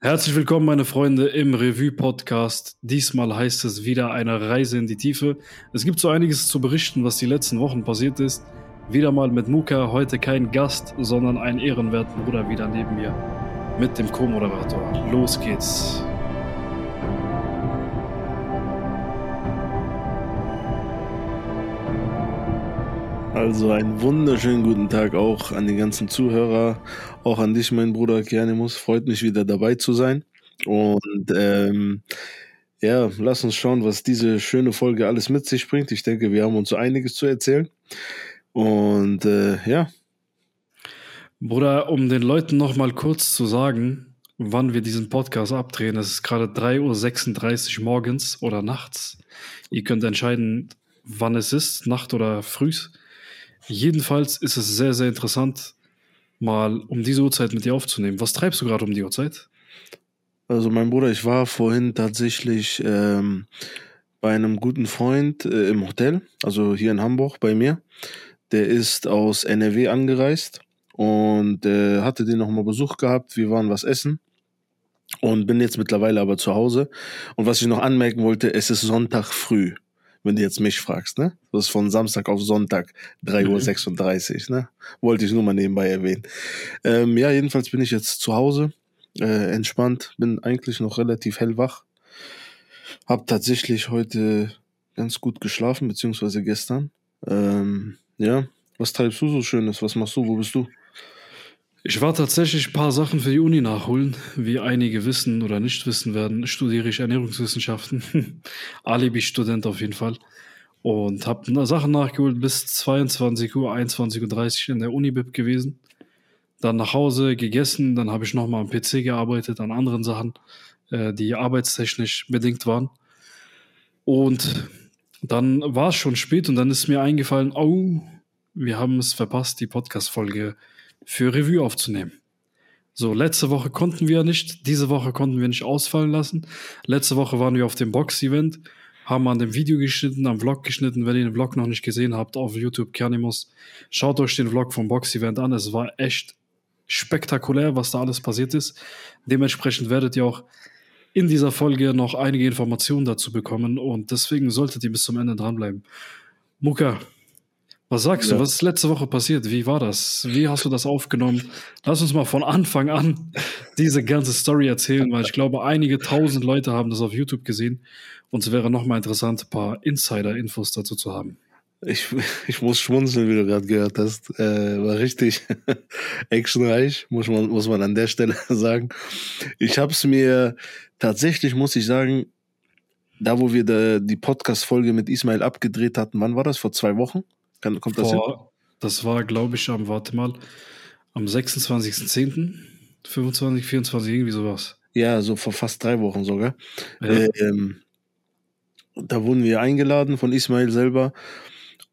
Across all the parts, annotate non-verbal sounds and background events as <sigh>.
Herzlich willkommen, meine Freunde, im Revue-Podcast. Diesmal heißt es wieder eine Reise in die Tiefe. Es gibt so einiges zu berichten, was die letzten Wochen passiert ist. Wieder mal mit Muka, heute kein Gast, sondern einen ehrenwerten Bruder wieder neben mir. Mit dem Co-Moderator. Los geht's. Also einen wunderschönen guten Tag auch an die ganzen Zuhörer, auch an dich, mein Bruder Kianimus. Freut mich wieder dabei zu sein. Und ähm, ja, lass uns schauen, was diese schöne Folge alles mit sich bringt. Ich denke, wir haben uns so einiges zu erzählen. Und äh, ja. Bruder, um den Leuten noch mal kurz zu sagen, wann wir diesen Podcast abdrehen. Es ist gerade 3.36 Uhr morgens oder nachts. Ihr könnt entscheiden, wann es ist, Nacht oder früh. Jedenfalls ist es sehr, sehr interessant, mal um diese Uhrzeit mit dir aufzunehmen. Was treibst du gerade um die Uhrzeit? Also mein Bruder, ich war vorhin tatsächlich ähm, bei einem guten Freund äh, im Hotel, also hier in Hamburg bei mir. Der ist aus NRW angereist und äh, hatte den nochmal Besuch gehabt. Wir waren was essen und bin jetzt mittlerweile aber zu Hause. Und was ich noch anmerken wollte, es ist Sonntag früh wenn du jetzt mich fragst, ne? Das ist von Samstag auf Sonntag, 3.36 Uhr, ne? Wollte ich nur mal nebenbei erwähnen. Ähm, ja, jedenfalls bin ich jetzt zu Hause, äh, entspannt, bin eigentlich noch relativ hellwach. Hab tatsächlich heute ganz gut geschlafen, beziehungsweise gestern. Ähm, ja, was treibst du so Schönes? Was machst du? Wo bist du? Ich war tatsächlich ein paar Sachen für die Uni nachholen. Wie einige wissen oder nicht wissen werden, studiere ich Ernährungswissenschaften. <laughs> Alibi-Student auf jeden Fall. Und habe Sachen nachgeholt bis 22 Uhr, 21.30 Uhr in der Uni-Bib gewesen. Dann nach Hause gegessen, dann habe ich nochmal am PC gearbeitet, an anderen Sachen, äh, die arbeitstechnisch bedingt waren. Und dann war es schon spät und dann ist mir eingefallen, oh, wir haben es verpasst, die Podcast-Folge für Revue aufzunehmen. So, letzte Woche konnten wir nicht, diese Woche konnten wir nicht ausfallen lassen. Letzte Woche waren wir auf dem Box-Event, haben an dem Video geschnitten, am Vlog geschnitten. Wenn ihr den Vlog noch nicht gesehen habt, auf YouTube Kernimus, schaut euch den Vlog vom Box-Event an. Es war echt spektakulär, was da alles passiert ist. Dementsprechend werdet ihr auch in dieser Folge noch einige Informationen dazu bekommen und deswegen solltet ihr bis zum Ende dranbleiben. Muka, was sagst ja. du? Was ist letzte Woche passiert? Wie war das? Wie hast du das aufgenommen? Lass uns mal von Anfang an diese ganze Story erzählen, weil ich glaube, einige tausend Leute haben das auf YouTube gesehen und es wäre nochmal interessant, ein paar Insider-Infos dazu zu haben. Ich, ich muss schmunzeln, wie du gerade gehört hast. Äh, war richtig <laughs> actionreich, muss man, muss man an der Stelle <laughs> sagen. Ich habe es mir tatsächlich, muss ich sagen, da wo wir de, die Podcast-Folge mit Ismail abgedreht hatten, wann war das? Vor zwei Wochen? Kann, kommt das Vor, hin? Das war, glaube ich, am, warte mal, am 26.10., 25, 24, irgendwie sowas. Ja, so vor fast drei Wochen sogar. Ja. Ähm, da wurden wir eingeladen von Ismail selber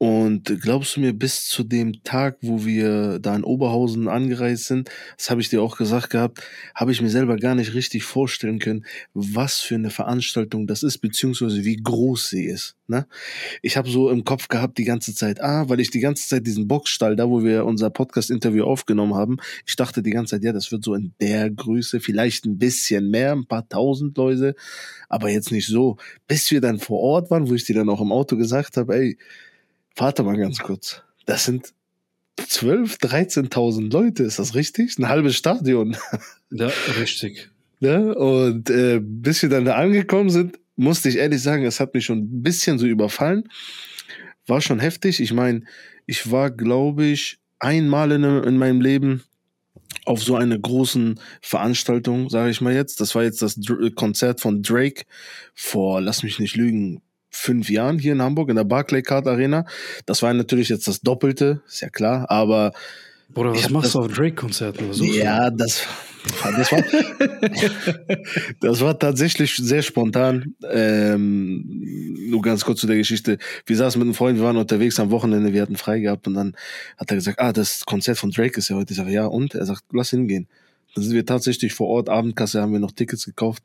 und glaubst du mir, bis zu dem Tag, wo wir da in Oberhausen angereist sind, das habe ich dir auch gesagt gehabt, habe ich mir selber gar nicht richtig vorstellen können, was für eine Veranstaltung das ist, beziehungsweise wie groß sie ist. Ne? Ich habe so im Kopf gehabt die ganze Zeit, ah, weil ich die ganze Zeit diesen Boxstall, da wo wir unser Podcast-Interview aufgenommen haben, ich dachte die ganze Zeit, ja, das wird so in der Größe, vielleicht ein bisschen mehr, ein paar tausend Leute, aber jetzt nicht so. Bis wir dann vor Ort waren, wo ich dir dann auch im Auto gesagt habe, ey, warte mal ganz kurz. Das sind 12, 13.000 Leute, ist das richtig? Ein halbes Stadion. <laughs> Ja, richtig. Ja, und äh, bis wir dann da angekommen sind, musste ich ehrlich sagen, es hat mich schon ein bisschen so überfallen. War schon heftig. Ich meine, ich war, glaube ich, einmal in, in meinem Leben auf so einer großen Veranstaltung, sage ich mal jetzt. Das war jetzt das Konzert von Drake vor, lass mich nicht lügen, fünf Jahren hier in Hamburg in der Barclaycard Arena. Das war natürlich jetzt das Doppelte, ist ja klar, aber. Bruder, was machst das, du auf Drake-Konzerten? Ja, das, das war, <laughs> das war tatsächlich sehr spontan. Ähm, nur ganz kurz zu der Geschichte. Wir saßen mit einem Freund, wir waren unterwegs am Wochenende, wir hatten frei gehabt und dann hat er gesagt, ah, das Konzert von Drake ist ja heute. Ich sage, ja, und? Er sagt, lass hingehen. Dann sind wir tatsächlich vor Ort, Abendkasse haben wir noch Tickets gekauft.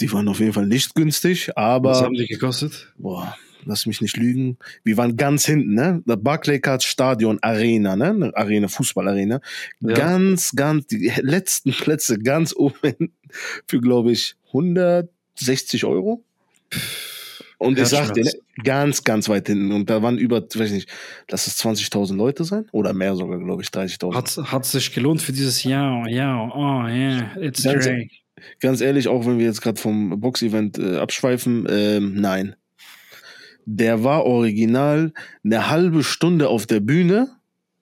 Die waren auf jeden Fall nicht günstig, aber. Was haben die gekostet? Boah, lass mich nicht lügen, wir waren ganz hinten, ne? Das Barclaycard Stadion Arena, ne? Eine Arena, Fußballarena. Ja. Ganz, ganz, die letzten Plätze ganz oben hinten für, glaube ich, 160 Euro. Und ich sag dir, ne, ganz, ganz weit hinten. Und da waren über, weiß ich nicht, lass es 20.000 Leute sein? Oder mehr sogar, glaube ich, 30.000. Hat, hat sich gelohnt für dieses Ja, ja, oh, yeah, it's Ganz- Drake. Ganz ehrlich, auch wenn wir jetzt gerade vom Box-Event äh, abschweifen, ähm, nein. Der war original eine halbe Stunde auf der Bühne,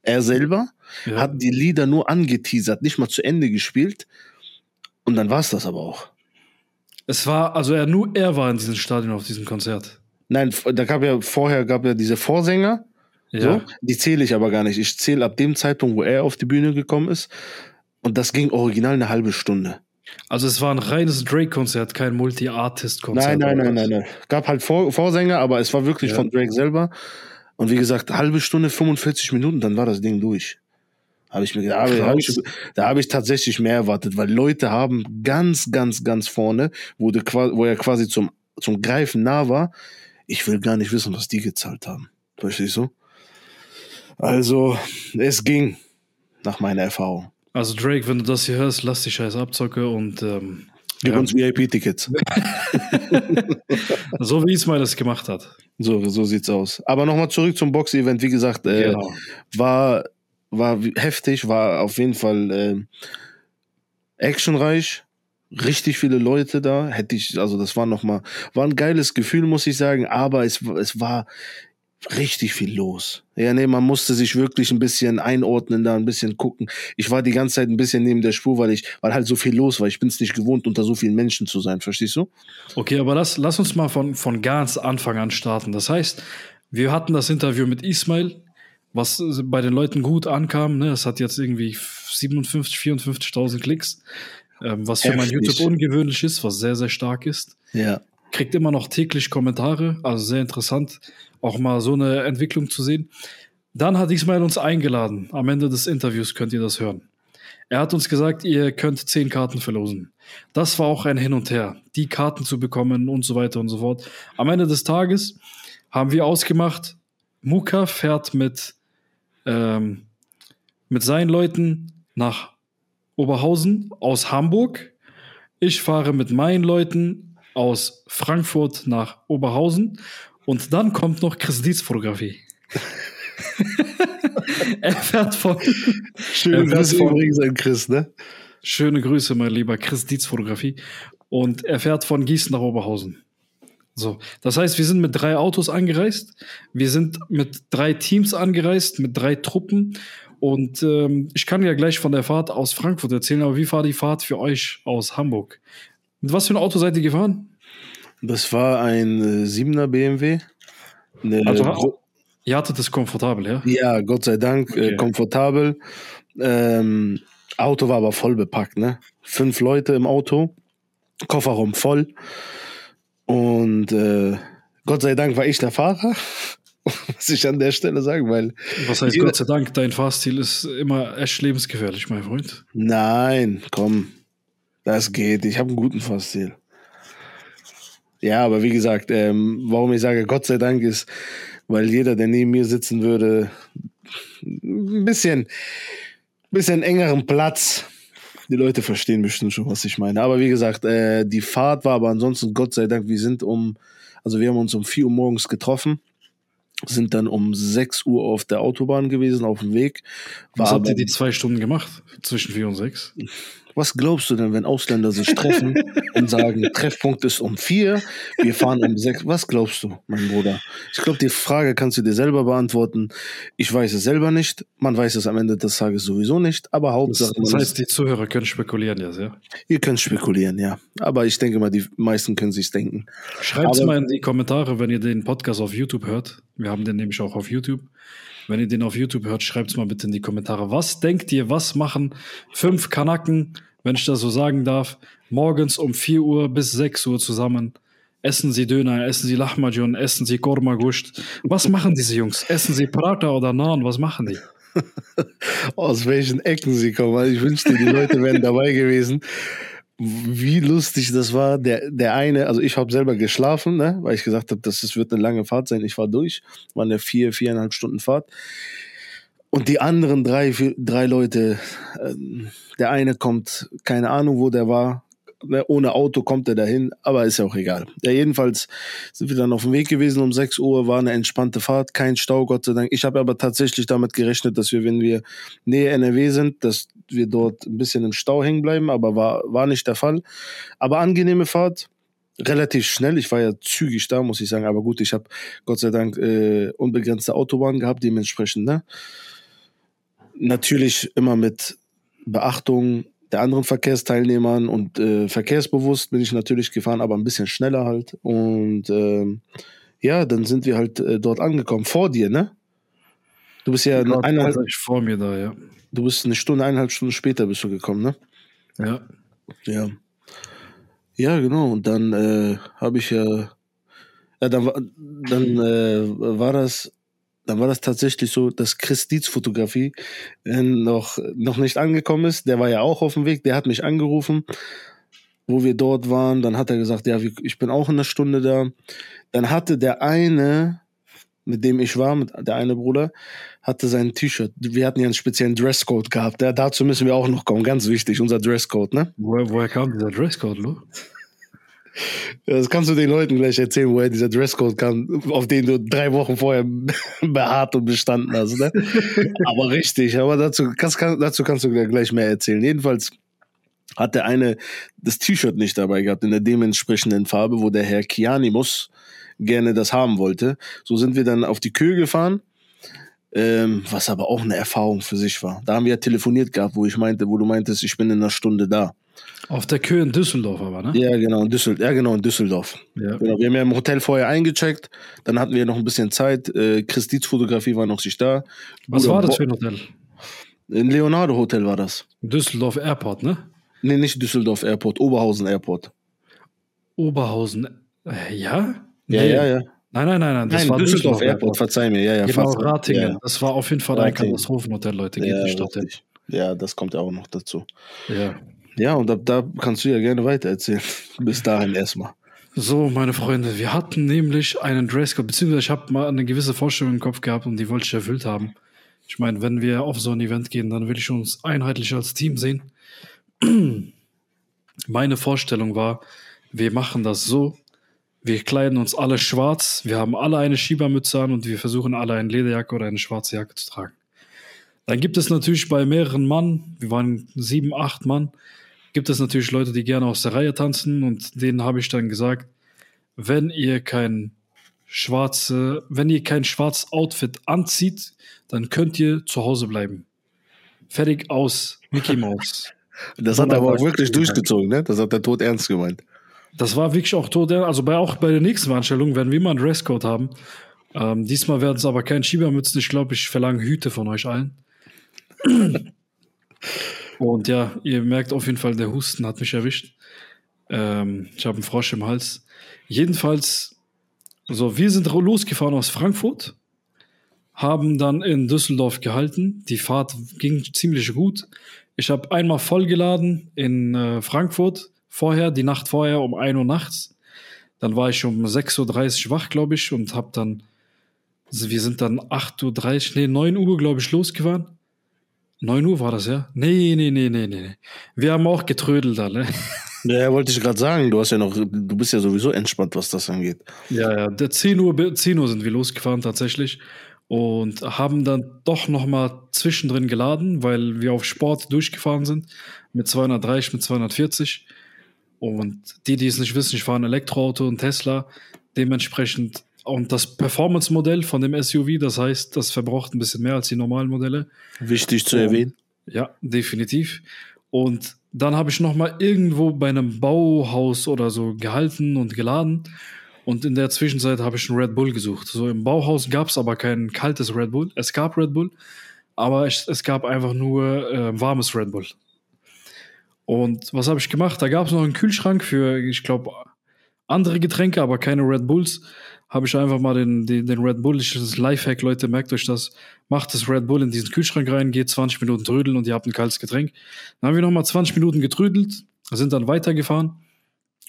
er selber, Ja. hat die Lieder nur angeteasert, nicht mal zu Ende gespielt. Und dann war es das aber auch. Es war, also er nur er war in diesem Stadion auf diesem Konzert. Nein, da gab ja vorher gab ja diese Vorsänger, Ja. so, die zähle ich aber gar nicht. Ich zähle ab dem Zeitpunkt, wo er auf die Bühne gekommen ist. Und das ging original eine halbe Stunde. Also es war ein reines Drake-Konzert, kein Multi-Artist-Konzert. Nein, nein, nein, nein, nein. Gab halt Vor Vorsänger, aber es war wirklich Ja. von Drake selber. Und wie gesagt, halbe Stunde, 45 Minuten, dann war das Ding durch. Habe ich mir gedacht, da habe ich, da habe ich tatsächlich mehr erwartet, weil Leute haben ganz, ganz, ganz vorne, wo, der, wo er quasi zum, zum Greifen nah war. Ich will gar nicht wissen, was die gezahlt haben. Verstehst du? Also, es ging, nach meiner Erfahrung. Also Drake, wenn du das hier hörst, lass die Scheiße abzocke und ähm, Gib Ja. uns VIP-Tickets. <laughs> so wie Ismail das gemacht hat. So, so sieht's aus. Aber nochmal zurück zum Box-Event. Wie gesagt, äh, Genau. war, war heftig, war auf jeden Fall äh, actionreich. Richtig viele Leute da. Hätte ich, also das war nochmal, war ein geiles Gefühl, muss ich sagen, aber es, es war richtig viel los. Ja, nee, man musste sich wirklich ein bisschen einordnen, da ein bisschen gucken. Ich war die ganze Zeit ein bisschen neben der Spur, weil ich, weil halt so viel los war. Ich bin es nicht gewohnt, unter so vielen Menschen zu sein, verstehst du? Okay, aber lass, lass uns mal von, von ganz Anfang an starten. Das heißt, wir hatten das Interview mit Ismail, was bei den Leuten gut ankam. Ne? Es hat jetzt irgendwie 57, 54.000 Klicks, ähm, was für mein. YouTube ungewöhnlich ist, was sehr, sehr stark ist. Ja. Kriegt immer noch täglich Kommentare, also sehr interessant, auch mal so eine Entwicklung zu sehen. Dann hat Ismail uns eingeladen. Am Ende des Interviews könnt ihr das hören. Er hat uns gesagt, ihr könnt zehn Karten verlosen. Das war auch ein Hin und Her, die Karten zu bekommen und so weiter und so fort. Am Ende des Tages haben wir ausgemacht, Muka fährt mit, ähm, mit seinen Leuten nach Oberhausen aus Hamburg. Ich fahre mit meinen Leuten aus Frankfurt nach Oberhausen. Und dann kommt noch Chris Dietz Fotografie. <laughs> er fährt von, Schöne Grüße war- übrigens an Chris, ne? Schöne Grüße, mein lieber Chris Dietz Fotografie. Und er fährt von Gießen nach Oberhausen. So, das heißt, wir sind mit drei Autos angereist. Wir sind mit drei Teams angereist, mit drei Truppen. Und ähm, ich kann ja gleich von der Fahrt aus Frankfurt erzählen, aber wie war die Fahrt für euch aus Hamburg? Mit was für ein Auto seid ihr gefahren? Das war ein äh, 7er BMW. Eine Also, gro- ihr hattet es komfortabel, ja? ja, Gott sei Dank, Okay. äh, komfortabel. Ähm, Auto war aber voll bepackt, ne? Fünf Leute im Auto, Kofferraum voll. Und äh, Gott sei Dank war ich der Fahrer, <laughs> muss ich an der Stelle sagen, weil Was heißt Gott sei Dank, dein Fahrstil ist immer echt lebensgefährlich, mein Freund. Nein, komm, das geht. Ich habe einen guten Fahrstil. Ja, aber wie gesagt, ähm, warum ich sage Gott sei Dank ist, weil jeder, der neben mir sitzen würde, ein bisschen, bisschen engeren Platz. Die Leute verstehen bestimmt schon, was ich meine. Aber wie gesagt, äh, die Fahrt war aber ansonsten Gott sei Dank, wir sind um, also wir haben uns um 4 Uhr morgens getroffen, sind dann um 6 Uhr auf der Autobahn gewesen, auf dem Weg. Was habt ihr die zwei Stunden gemacht? Zwischen vier und sechs? Was glaubst du denn, wenn Ausländer sich treffen <laughs> und sagen, Treffpunkt ist um vier, wir fahren um sechs? Was glaubst du, mein Bruder? Ich glaube, die Frage kannst du dir selber beantworten. Ich weiß es selber nicht. Man weiß es am Ende des Tages sowieso nicht. Aber Das, Hauptsache, das man heißt, die Zuhörer können spekulieren ja? ihr könnt spekulieren, ja. Aber ich denke mal, die meisten können sich's denken. Schreibt Aber- mal in die Kommentare, wenn ihr den Podcast auf YouTube hört. Wir haben den nämlich auch auf YouTube. Wenn ihr den auf YouTube hört, schreibt mal bitte in die Kommentare. Was denkt ihr, was machen fünf Kanaken, wenn ich das so sagen darf, morgens um 4 Uhr bis 6 Uhr zusammen? Essen sie Döner, essen sie Lahmacun, essen sie Korma Gusht. Was machen diese Jungs? Essen sie Prata oder Naan? Was machen die? <laughs> Aus welchen Ecken sie kommen. Also ich wünschte, die Leute wären dabei gewesen. wie lustig das war. Der, der eine, also ich habe selber geschlafen, ne, weil ich gesagt habe, das wird eine lange Fahrt sein. Ich war durch, war eine vier, viereinhalb Stunden Fahrt. Und die anderen drei, vier, drei Leute, äh, der eine kommt, keine Ahnung, wo der war, Ne, ohne Auto kommt er dahin, aber ist ja auch egal. Ja, jedenfalls sind wir dann auf dem Weg gewesen um 6 Uhr, war eine entspannte Fahrt, kein Stau, Gott sei Dank. Ich habe aber tatsächlich damit gerechnet, dass wir, wenn wir nähe NRW sind, dass wir dort ein bisschen im Stau hängen bleiben, aber war, war nicht der Fall. Aber angenehme Fahrt, relativ schnell. Ich war ja zügig da, muss ich sagen. Aber gut, ich habe Gott sei Dank äh, unbegrenzte Autobahn gehabt, dementsprechend. Ne? Natürlich immer mit Beachtung der anderen Verkehrsteilnehmern und äh, verkehrsbewusst bin ich natürlich gefahren, aber ein bisschen schneller halt. Und äh, ja, dann sind wir halt äh, dort angekommen. Vor dir, ne? Du bist ja eine, eineinhalb, vor mir da, ja. Du bist eine Stunde, eineinhalb Stunden später bist du gekommen, ne? Ja. Ja. Ja, genau. Und dann äh, habe ich ja, ja, dann, dann äh, war das dann war das tatsächlich so, dass Chris Dietz Fotografie äh, noch, noch nicht angekommen ist. Der war ja auch auf dem Weg, der hat mich angerufen, wo wir dort waren. Dann hat er gesagt, ja, ich bin auch in einer Stunde da. Dann hatte der eine, mit dem ich war, mit der eine Bruder, hatte sein T-Shirt. Wir hatten ja einen speziellen Dresscode gehabt. Ja, dazu müssen wir auch noch kommen. Ganz wichtig, unser Dresscode, ne? Woher, woher kam dieser Dresscode, Lu? Das kannst du den Leuten gleich erzählen, woher dieser Dresscode kam, auf den du drei Wochen vorher <laughs> beharrt und bestanden hast. Ne? aber richtig, aber dazu, kannst, dazu kannst du gleich mehr erzählen. Jedenfalls hat der eine das T-Shirt nicht dabei gehabt in der dementsprechenden Farbe, wo der Herr Kianimus gerne das haben wollte. So sind wir dann auf die Kühe gefahren, ähm, was aber auch eine Erfahrung für sich war. Da haben wir ja telefoniert gehabt, wo ich meinte, wo du meintest, ich bin in einer Stunde da. Auf der Kühe in Düsseldorf aber, ne? Ja, genau, in Düsseldorf. Ja, genau, in Düsseldorf. Ja. Genau, wir haben ja im Hotel vorher eingecheckt, dann hatten wir noch ein bisschen Zeit. Äh, Christits Fotografie war noch sich da. Was Bruder, war das für ein Hotel? Ein Leonardo Hotel war das. Düsseldorf Airport, ne? Nee, nicht Düsseldorf Airport, Oberhausen Airport. Oberhausen, äh, ja? Ja, nee. ja, ja. Nein, nein, nein, nein. Das nein, war Düsseldorf, Airport, Airport, verzeih mir, ja, ja. Genau, Ratingen. Ja. Das war auf jeden Fall ein Katastrophenhotel, Leute. Geht ja, nicht dorthin. Ja, das kommt ja auch noch dazu. Ja. Ja, und ab da kannst du ja gerne weiter erzählen. <laughs> Bis dahin erstmal. So, meine Freunde, wir hatten nämlich einen Dresscode, beziehungsweise ich habe mal eine gewisse Vorstellung im Kopf gehabt und die wollte ich erfüllt haben. Ich meine, wenn wir auf so ein Event gehen, dann will ich uns einheitlich als Team sehen. <clears throat> Meine Vorstellung war, wir machen das so, wir kleiden uns alle schwarz, wir haben alle eine Schiebermütze an und wir versuchen alle eine Lederjacke oder eine schwarze Jacke zu tragen. Dann gibt es natürlich bei mehreren Mann, wir waren sieben, acht Mann, gibt es natürlich Leute, die gerne aus der Reihe tanzen und denen habe ich dann gesagt, wenn ihr kein schwarze, wenn ihr kein schwarzes Outfit anzieht, dann könnt ihr zu Hause bleiben. Fertig aus, Mickey Mouse. <laughs> das hat er aber auch wirklich durchgezogen, ne? Das hat der Tod ernst gemeint. Das war wirklich auch tot, also bei, auch bei der nächsten Veranstaltung werden wir mal einen Dresscode haben. Ähm, diesmal werden es aber kein Schiebermützen. Ich glaube, ich verlange Hüte von euch allen. <laughs> Und ja, ihr merkt auf jeden Fall, der Husten hat mich erwischt. Ähm, ich habe einen Frosch im Hals. Jedenfalls, so, wir sind losgefahren aus Frankfurt, haben dann in Düsseldorf gehalten. Die Fahrt ging ziemlich gut. Ich habe einmal vollgeladen in äh, Frankfurt, vorher, die Nacht vorher um 1 Uhr nachts. Dann war ich um 6.30 Uhr wach, glaube ich, und habe dann, also wir sind dann 8.30 Uhr, nee, 9 Uhr, glaube ich, losgefahren. 9 Uhr war das, ja? Nee, nee, nee, nee, nee. Wir haben auch getrödelt alle. <laughs> Ja, wollte ich gerade sagen, du hast ja noch, du bist ja sowieso entspannt, was das angeht. Ja, ja, der 10 Uhr, 10 Uhr sind wir losgefahren tatsächlich und haben dann doch nochmal zwischendrin geladen, weil wir auf Sport durchgefahren sind mit 230, mit 240. Und die, die es nicht wissen, ich fahre ein Elektroauto und Tesla. Dementsprechend und das Performance-Modell von dem SUV, das heißt, das verbraucht ein bisschen mehr als die normalen Modelle. Wichtig zu erwähnen. Ja, definitiv. Und dann habe ich noch mal irgendwo bei einem Bauhaus oder so gehalten und geladen. Und in der Zwischenzeit habe ich einen Red Bull gesucht. So im Bauhaus gab es aber kein kaltes Red Bull. Es gab Red Bull, aber es, es gab einfach nur äh, warmes Red Bull. Und was habe ich gemacht? Da gab es noch einen Kühlschrank für, ich glaube, andere Getränke, aber keine Red Bulls habe ich einfach mal den, den, den Red Bull, ich, das Lifehack, Leute, merkt euch das, macht das Red Bull in diesen Kühlschrank rein, geht 20 Minuten trödeln und ihr habt ein kaltes Getränk. Dann haben wir nochmal 20 Minuten getrödelt, sind dann weitergefahren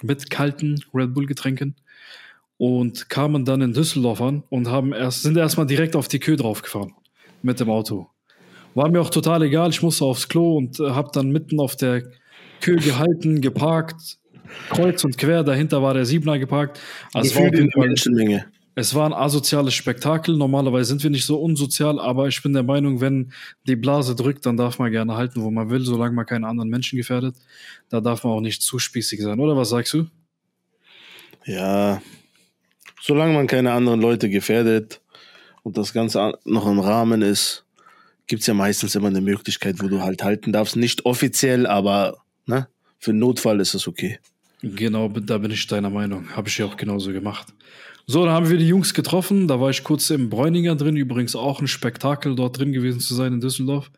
mit kalten Red Bull Getränken und kamen dann in Düsseldorf an und haben erst, sind erstmal direkt auf die Kö draufgefahren mit dem Auto. War mir auch total egal, ich musste aufs Klo und äh, habe dann mitten auf der Kö gehalten, geparkt, kreuz und quer, dahinter war der Siebener geparkt. Also es war, die Menschenmenge. es war ein asoziales Spektakel. Normalerweise sind wir nicht so unsozial, aber ich bin der Meinung, wenn die Blase drückt, dann darf man gerne halten, wo man will, solange man keinen anderen Menschen gefährdet. Da darf man auch nicht zu spießig sein, oder was sagst du? Ja, solange man keine anderen Leute gefährdet und das Ganze noch im Rahmen ist, gibt es ja meistens immer eine Möglichkeit, wo du halt halten darfst. Nicht offiziell, aber ne, für Notfall ist es okay. Genau, da bin ich deiner Meinung. Habe ich ja auch genauso gemacht. So, dann haben wir die Jungs getroffen. Da war ich kurz im Bräuninger drin. Übrigens auch ein Spektakel, dort drin gewesen zu sein in Düsseldorf.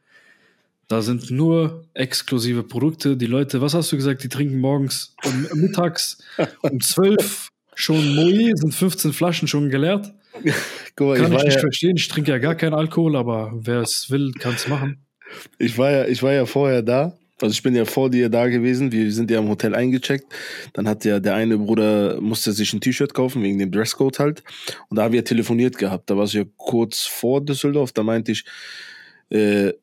Da sind nur exklusive Produkte. Die Leute, was hast du gesagt, die trinken morgens <laughs> um mittags um 12 schon Moe, sind 15 Flaschen schon geleert. <laughs> Mal, Kann ich, ich, nicht ja, verstehen. Ich trinke ja gar keinen Alkohol, aber wer es will, kann es machen. ich, war ja, ich war ja vorher da. Also ich bin ja vor dir da gewesen. Wir sind ja im Hotel eingecheckt. Dann hat ja der eine Bruder musste sich ein T-Shirt kaufen wegen dem Dresscode halt. Und da haben wir telefoniert gehabt. Da war es ja kurz vor Düsseldorf. Da meinte ich, äh,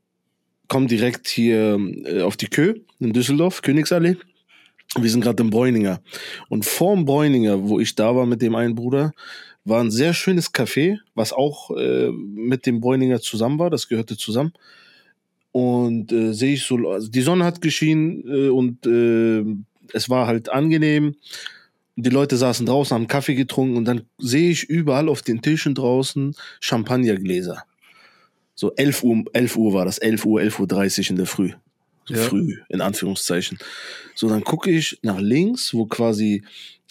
komm direkt hier äh, auf die Kö in Düsseldorf, Königsallee. Wir sind gerade im Bräuninger. Und vorm Bräuninger, wo ich da war mit dem einen Bruder, war ein sehr schönes Café, was auch äh, mit dem Bräuninger zusammen war. Das gehörte zusammen. Und äh, sehe ich so, also die Sonne hat geschienen äh, und äh, es war halt angenehm. Die Leute saßen draußen, haben Kaffee getrunken und dann sehe ich überall auf den Tischen draußen Champagnergläser. So 11 Uhr, 11 Uhr war das, 11 Uhr, 11.30 Uhr in der Früh. So Ja. früh, in Anführungszeichen. So, dann gucke ich nach links, wo quasi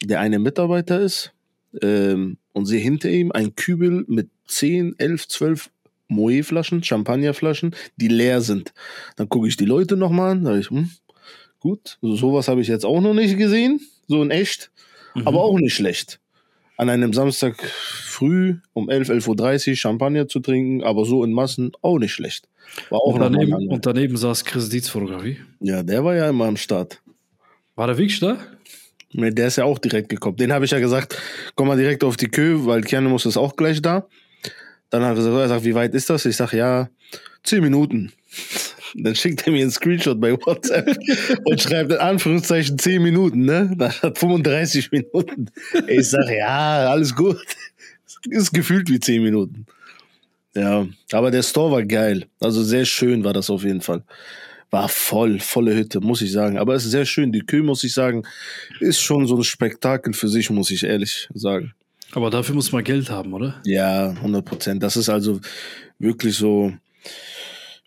der eine Mitarbeiter ist ähm, und sehe hinter ihm ein Kübel mit 10, 11, 12 Moe-Flaschen, Champagnerflaschen, die leer sind. Dann gucke ich die Leute nochmal an, sage ich, hm, gut, also sowas habe ich jetzt auch noch nicht gesehen, so in echt, Mhm. aber auch nicht schlecht. An einem Samstag früh um 11, 11.30 Uhr Champagner zu trinken, aber so in Massen auch nicht schlecht. War auch Und daneben, und daneben saß Chris Dietz Fotografie. Ja, der war ja immer am Start. War der wirklich da? Nee, Der ist ja auch direkt gekommen. Den habe ich ja gesagt, komm mal direkt auf die Kö, weil Kianemus ist auch gleich da. Dann hat er gesagt, er sagt, wie weit ist das? Ich sag, ja, zehn Minuten. <laughs> Dann schickt er mir einen Screenshot bei WhatsApp <laughs> und schreibt in Anführungszeichen 10 Minuten, ne? Das hat 35 <laughs> Minuten. Ich sag, ja, alles gut. Ist gefühlt wie 10 Minuten. Ja, aber der Store war geil. Also sehr schön war das auf jeden Fall. War voll, volle Hütte, muss ich sagen. Aber es ist sehr schön. Die Kühe, muss ich sagen, ist schon so ein Spektakel für sich, muss ich ehrlich sagen. Aber dafür muss man Geld haben, oder? Ja, 100 Prozent. Das ist also wirklich so,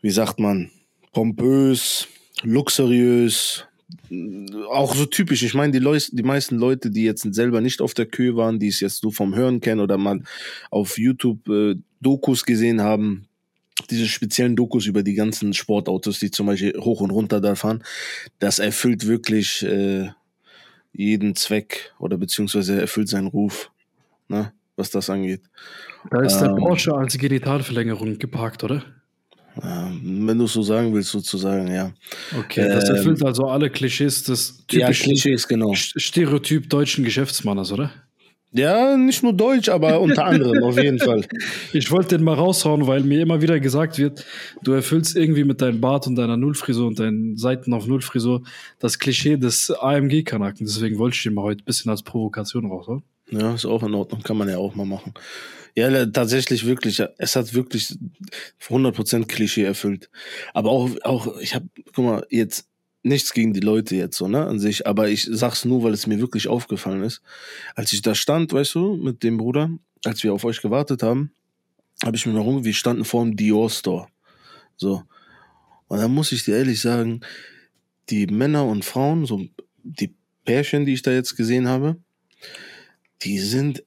wie sagt man, pompös, luxuriös, auch so typisch. Ich meine, die, Leute, die meisten Leute, die jetzt selber nicht auf der Kühe waren, die es jetzt nur vom Hören kennen oder mal auf YouTube äh, Dokus gesehen haben, diese speziellen Dokus über die ganzen Sportautos, die zum Beispiel hoch und runter da fahren, das erfüllt wirklich äh, jeden Zweck oder beziehungsweise erfüllt seinen Ruf, ne, was das angeht. Da ist der Ähm. Porsche als Genitalverlängerung geparkt, oder? Ja, wenn du es so sagen willst, sozusagen, ja. Okay, das Ähm, erfüllt also alle Klischees des Ja, typischen Klischees, genau. St- Stereotyp deutschen Geschäftsmannes, oder? Ja, nicht nur Deutsch, aber unter anderem auf jeden <laughs> Fall. Ich wollte den mal raushauen, weil mir immer wieder gesagt wird, du erfüllst irgendwie mit deinem Bart und deiner Nullfrisur und deinen Seiten auf Nullfrisur das Klischee des AMG-Kanaken. Deswegen wollte ich den mal heute ein bisschen als Provokation raushauen. Ja, ist auch in Ordnung, kann man ja auch mal machen. Ja, tatsächlich wirklich, es hat wirklich 100% Klischee erfüllt. Aber auch, auch ich habe, guck mal, jetzt nichts gegen die Leute jetzt so, ne, an sich, aber ich sag's nur, weil es mir wirklich aufgefallen ist. Als ich da stand, weißt du, mit dem Bruder, als wir auf euch gewartet haben, habe ich mir noch rum, wir standen vor dem Dior Store. So. Und dann muss ich dir ehrlich sagen, die Männer und Frauen, so die Pärchen, die ich da jetzt gesehen habe, die sind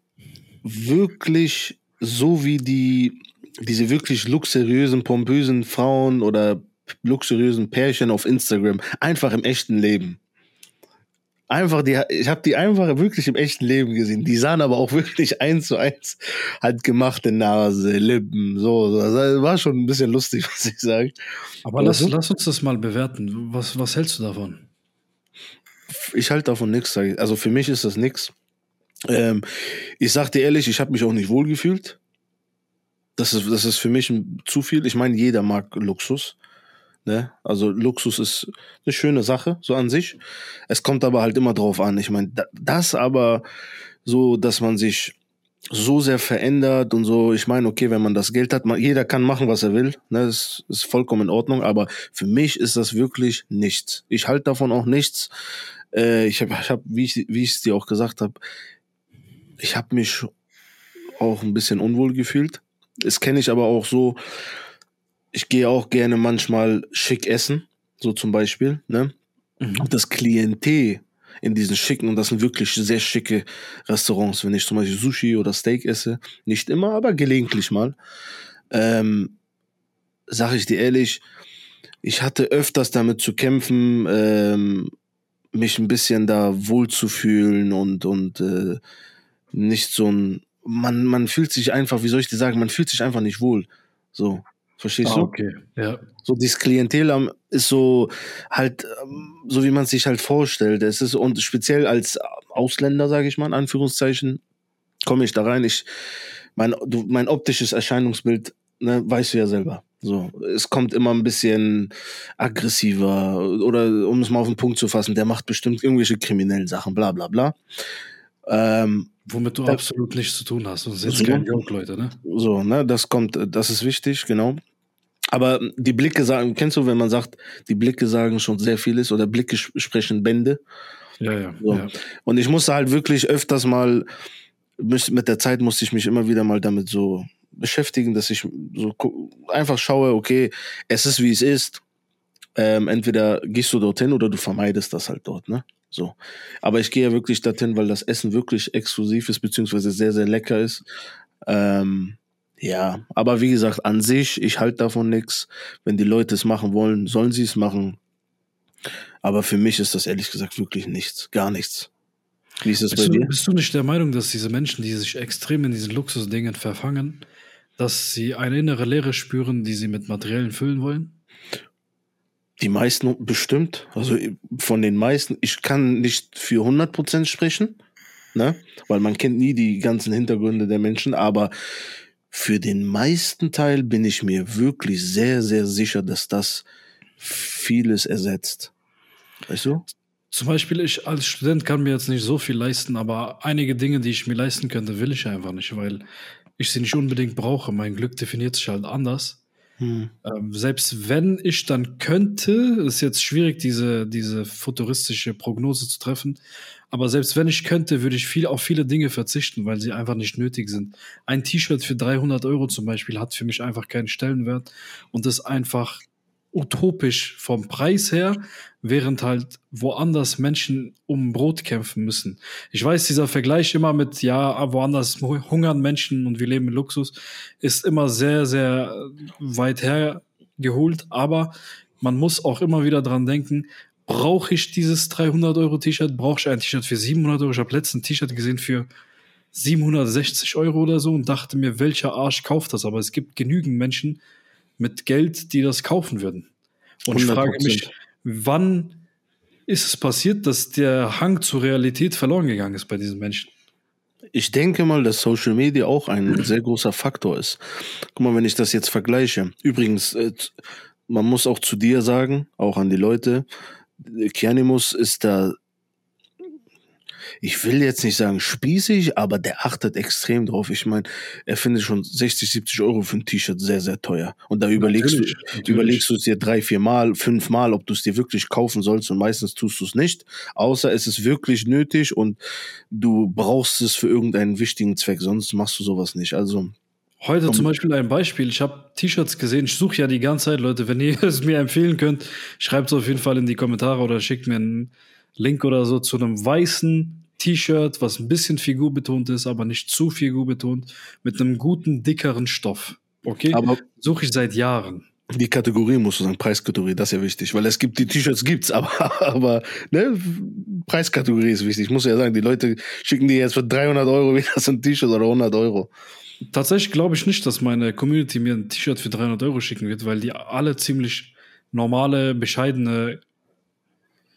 wirklich so wie die, diese wirklich luxuriösen, pompösen Frauen oder luxuriösen Pärchen auf Instagram, einfach im echten Leben. Einfach, die, ich habe die einfach wirklich im echten Leben gesehen. Die sahen aber auch wirklich eins zu eins halt gemachte Nase, Lippen, so. so. Also war schon ein bisschen lustig, <laughs> muss ich sagen. Aber lass, Also? lass uns das mal bewerten. Was, was hältst du davon? ich halte davon nichts. Also für mich ist das nichts. Ähm, ich sag dir ehrlich, ich habe mich auch nicht wohl gefühlt. Das ist, das ist für mich zu viel. Ich meine, jeder mag Luxus. Ne? Also Luxus ist eine schöne Sache, so an sich. Es kommt aber halt immer drauf an. Ich meine, das aber so, dass man sich so sehr verändert und so. Ich meine, okay, wenn man das Geld hat, man, jeder kann machen, was er will. Ne? Das ist vollkommen in Ordnung. Aber für mich ist das wirklich nichts. Ich halte davon auch nichts. Äh, ich habe, ich hab, wie ich wie ich es dir auch gesagt habe, ich habe mich auch ein bisschen unwohl gefühlt. Das kenne ich aber auch so. Ich gehe auch gerne manchmal schick essen, so zum Beispiel. Ne? Mhm. Das Klientel in diesen schicken, und das sind wirklich sehr schicke Restaurants, wenn ich zum Beispiel Sushi oder Steak esse. Nicht immer, aber gelegentlich mal. Ähm, sag ich dir ehrlich, ich hatte öfters damit zu kämpfen, ähm, mich ein bisschen da wohlzufühlen und, und äh, nicht so ein. Man, man fühlt sich einfach, wie soll ich dir sagen, man fühlt sich einfach nicht wohl. So. Verstehst ah, du? Okay, ja. So dieses Klientel ist so halt, ähm, so wie man sich halt vorstellt. Es ist und speziell als Ausländer, sage ich mal, in Anführungszeichen, komme ich da rein. Ich, mein, du, mein optisches Erscheinungsbild, ne, weißt du ja selber. So, es kommt immer ein bisschen aggressiver oder um es mal auf den Punkt zu fassen, der macht bestimmt irgendwelche kriminellen Sachen, bla bla bla. Ähm, Womit du das, absolut nichts zu tun hast. Und sind so, kein Joke, Leute, ne? So, ne, das kommt, das ist wichtig, genau. Aber die Blicke sagen, kennst du, wenn man sagt, die Blicke sagen schon sehr vieles oder Blicke sprechen Bände? Ja, ja, so. ja. Und ich musste halt wirklich öfters mal, mit der Zeit musste ich mich immer wieder mal damit so beschäftigen, dass ich so einfach schaue, okay, es ist wie es ist. Ähm, entweder gehst du dorthin oder du vermeidest das halt dort, ne? So. Aber ich gehe ja wirklich dorthin, weil das Essen wirklich exklusiv ist, beziehungsweise sehr, sehr lecker ist. Ähm, ja, aber wie gesagt, an sich, ich halte davon nichts. Wenn die Leute es machen wollen, sollen sie es machen. Aber für mich ist das ehrlich gesagt wirklich nichts, gar nichts. Wie ist das bist bei dir? bist du nicht der Meinung, dass diese Menschen, die sich extrem in diesen Luxusdingen verfangen, dass sie eine innere Leere spüren, die sie mit Materiellen füllen wollen? Die meisten bestimmt. Also von den meisten. Ich kann nicht für 100% sprechen, ne? weil man kennt nie die ganzen Hintergründe der Menschen, aber für den meisten Teil bin ich mir wirklich sehr, sehr sicher, dass das vieles ersetzt. Weißt du? Zum Beispiel, ich als Student kann mir jetzt nicht so viel leisten, aber einige Dinge, die ich mir leisten könnte, will ich einfach nicht, weil ich sie nicht unbedingt brauche. Mein Glück definiert sich halt anders. Hm. Ähm, selbst wenn ich dann könnte, ist jetzt schwierig, diese, diese futuristische Prognose zu treffen, aber selbst wenn ich könnte, würde ich viel auf viele Dinge verzichten, weil sie einfach nicht nötig sind. Ein T-Shirt für 300 Euro zum Beispiel hat für mich einfach keinen Stellenwert und ist einfach utopisch vom Preis her, während halt woanders Menschen um Brot kämpfen müssen. Ich weiß, dieser Vergleich immer mit, ja, woanders hungern Menschen und wir leben in Luxus, ist immer sehr, sehr weit hergeholt, aber man muss auch immer wieder dran denken, brauche ich dieses 300 Euro T-Shirt? Brauche ich ein T-Shirt für 700 Euro? Ich habe letztens ein T-Shirt gesehen für 760 Euro oder so und dachte mir, welcher Arsch kauft das? Aber es gibt genügend Menschen mit Geld, die das kaufen würden. Und 100%. ich frage mich, wann ist es passiert, dass der Hang zur Realität verloren gegangen ist bei diesen Menschen? Ich denke mal, dass Social Media auch ein <clears throat> sehr großer Faktor ist. Guck mal, wenn ich das jetzt vergleiche. Übrigens, äh, man muss auch zu dir sagen, auch an die Leute, Kianimus ist da, ich will jetzt nicht sagen spießig, aber der achtet extrem drauf. Ich meine, er findet schon 60, 70 Euro für ein T-Shirt sehr, sehr teuer. Und da überlegst natürlich, du, natürlich. überlegst du es dir drei, vier Mal, fünf Mal, ob du es dir wirklich kaufen sollst und meistens tust du es nicht. Außer es ist wirklich nötig und du brauchst es für irgendeinen wichtigen Zweck, sonst machst du sowas nicht. Also Heute zum Beispiel ein Beispiel. Ich habe T-Shirts gesehen. Ich suche ja die ganze Zeit, Leute. Wenn ihr <laughs> es mir empfehlen könnt, schreibt es auf jeden Fall in die Kommentare oder schickt mir einen Link oder so zu einem weißen T-Shirt, was ein bisschen figurbetont ist, aber nicht zu figurbetont, mit einem guten, dickeren Stoff. Okay? Aber suche ich seit Jahren. Die Kategorie musst du sagen, Preiskategorie, das ist ja wichtig, weil es gibt, die T-Shirts gibt's, <laughs> aber, aber, ne, Preiskategorie ist wichtig. Ich muss ja sagen, die Leute schicken dir jetzt für 300 Euro wieder so ein T-Shirt oder 100 Euro. Tatsächlich glaube ich nicht, dass meine Community mir ein T-Shirt für 300 Euro schicken wird, weil die alle ziemlich normale, bescheidene,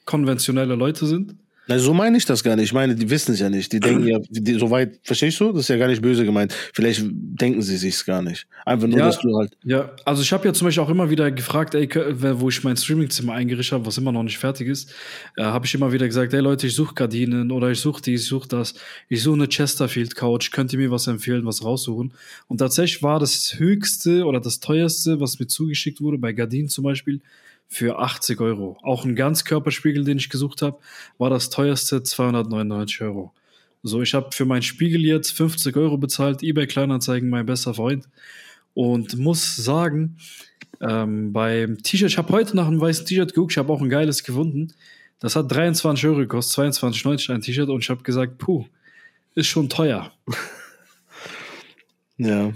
konventionelle Leute sind. Na, so meine ich das gar nicht. Ich meine, die wissen es ja nicht. Die denken <clears throat> ja, die, soweit, verstehst du? Das ist ja gar nicht böse gemeint. Vielleicht denken sie sich's gar nicht. Einfach nur, Ja. dass du halt. Ja, also ich habe ja zum Beispiel auch immer wieder gefragt, ey, wo ich mein Streamingzimmer eingerichtet habe, was immer noch nicht fertig ist, äh, habe ich immer wieder gesagt, ey Leute, ich suche Gardinen oder ich suche dies, ich suche das, ich suche eine Chesterfield Couch, könnt ihr mir was empfehlen, was raussuchen? Und tatsächlich war das höchste oder das teuerste, was mir zugeschickt wurde, bei Gardinen zum Beispiel, für 80 Euro. Auch ein Ganzkörperspiegel, den ich gesucht habe, war das teuerste 299 Euro. So, ich habe für meinen Spiegel jetzt 50 Euro bezahlt, eBay Kleinanzeigen, mein bester Freund. Und muss sagen, ähm, beim T-Shirt, ich habe heute nach einem weißen T-Shirt geguckt, ich habe auch ein geiles gefunden. Das hat 23 Euro gekostet, 22,90 ein T-Shirt und ich habe gesagt, puh, ist schon teuer. <laughs> Ja.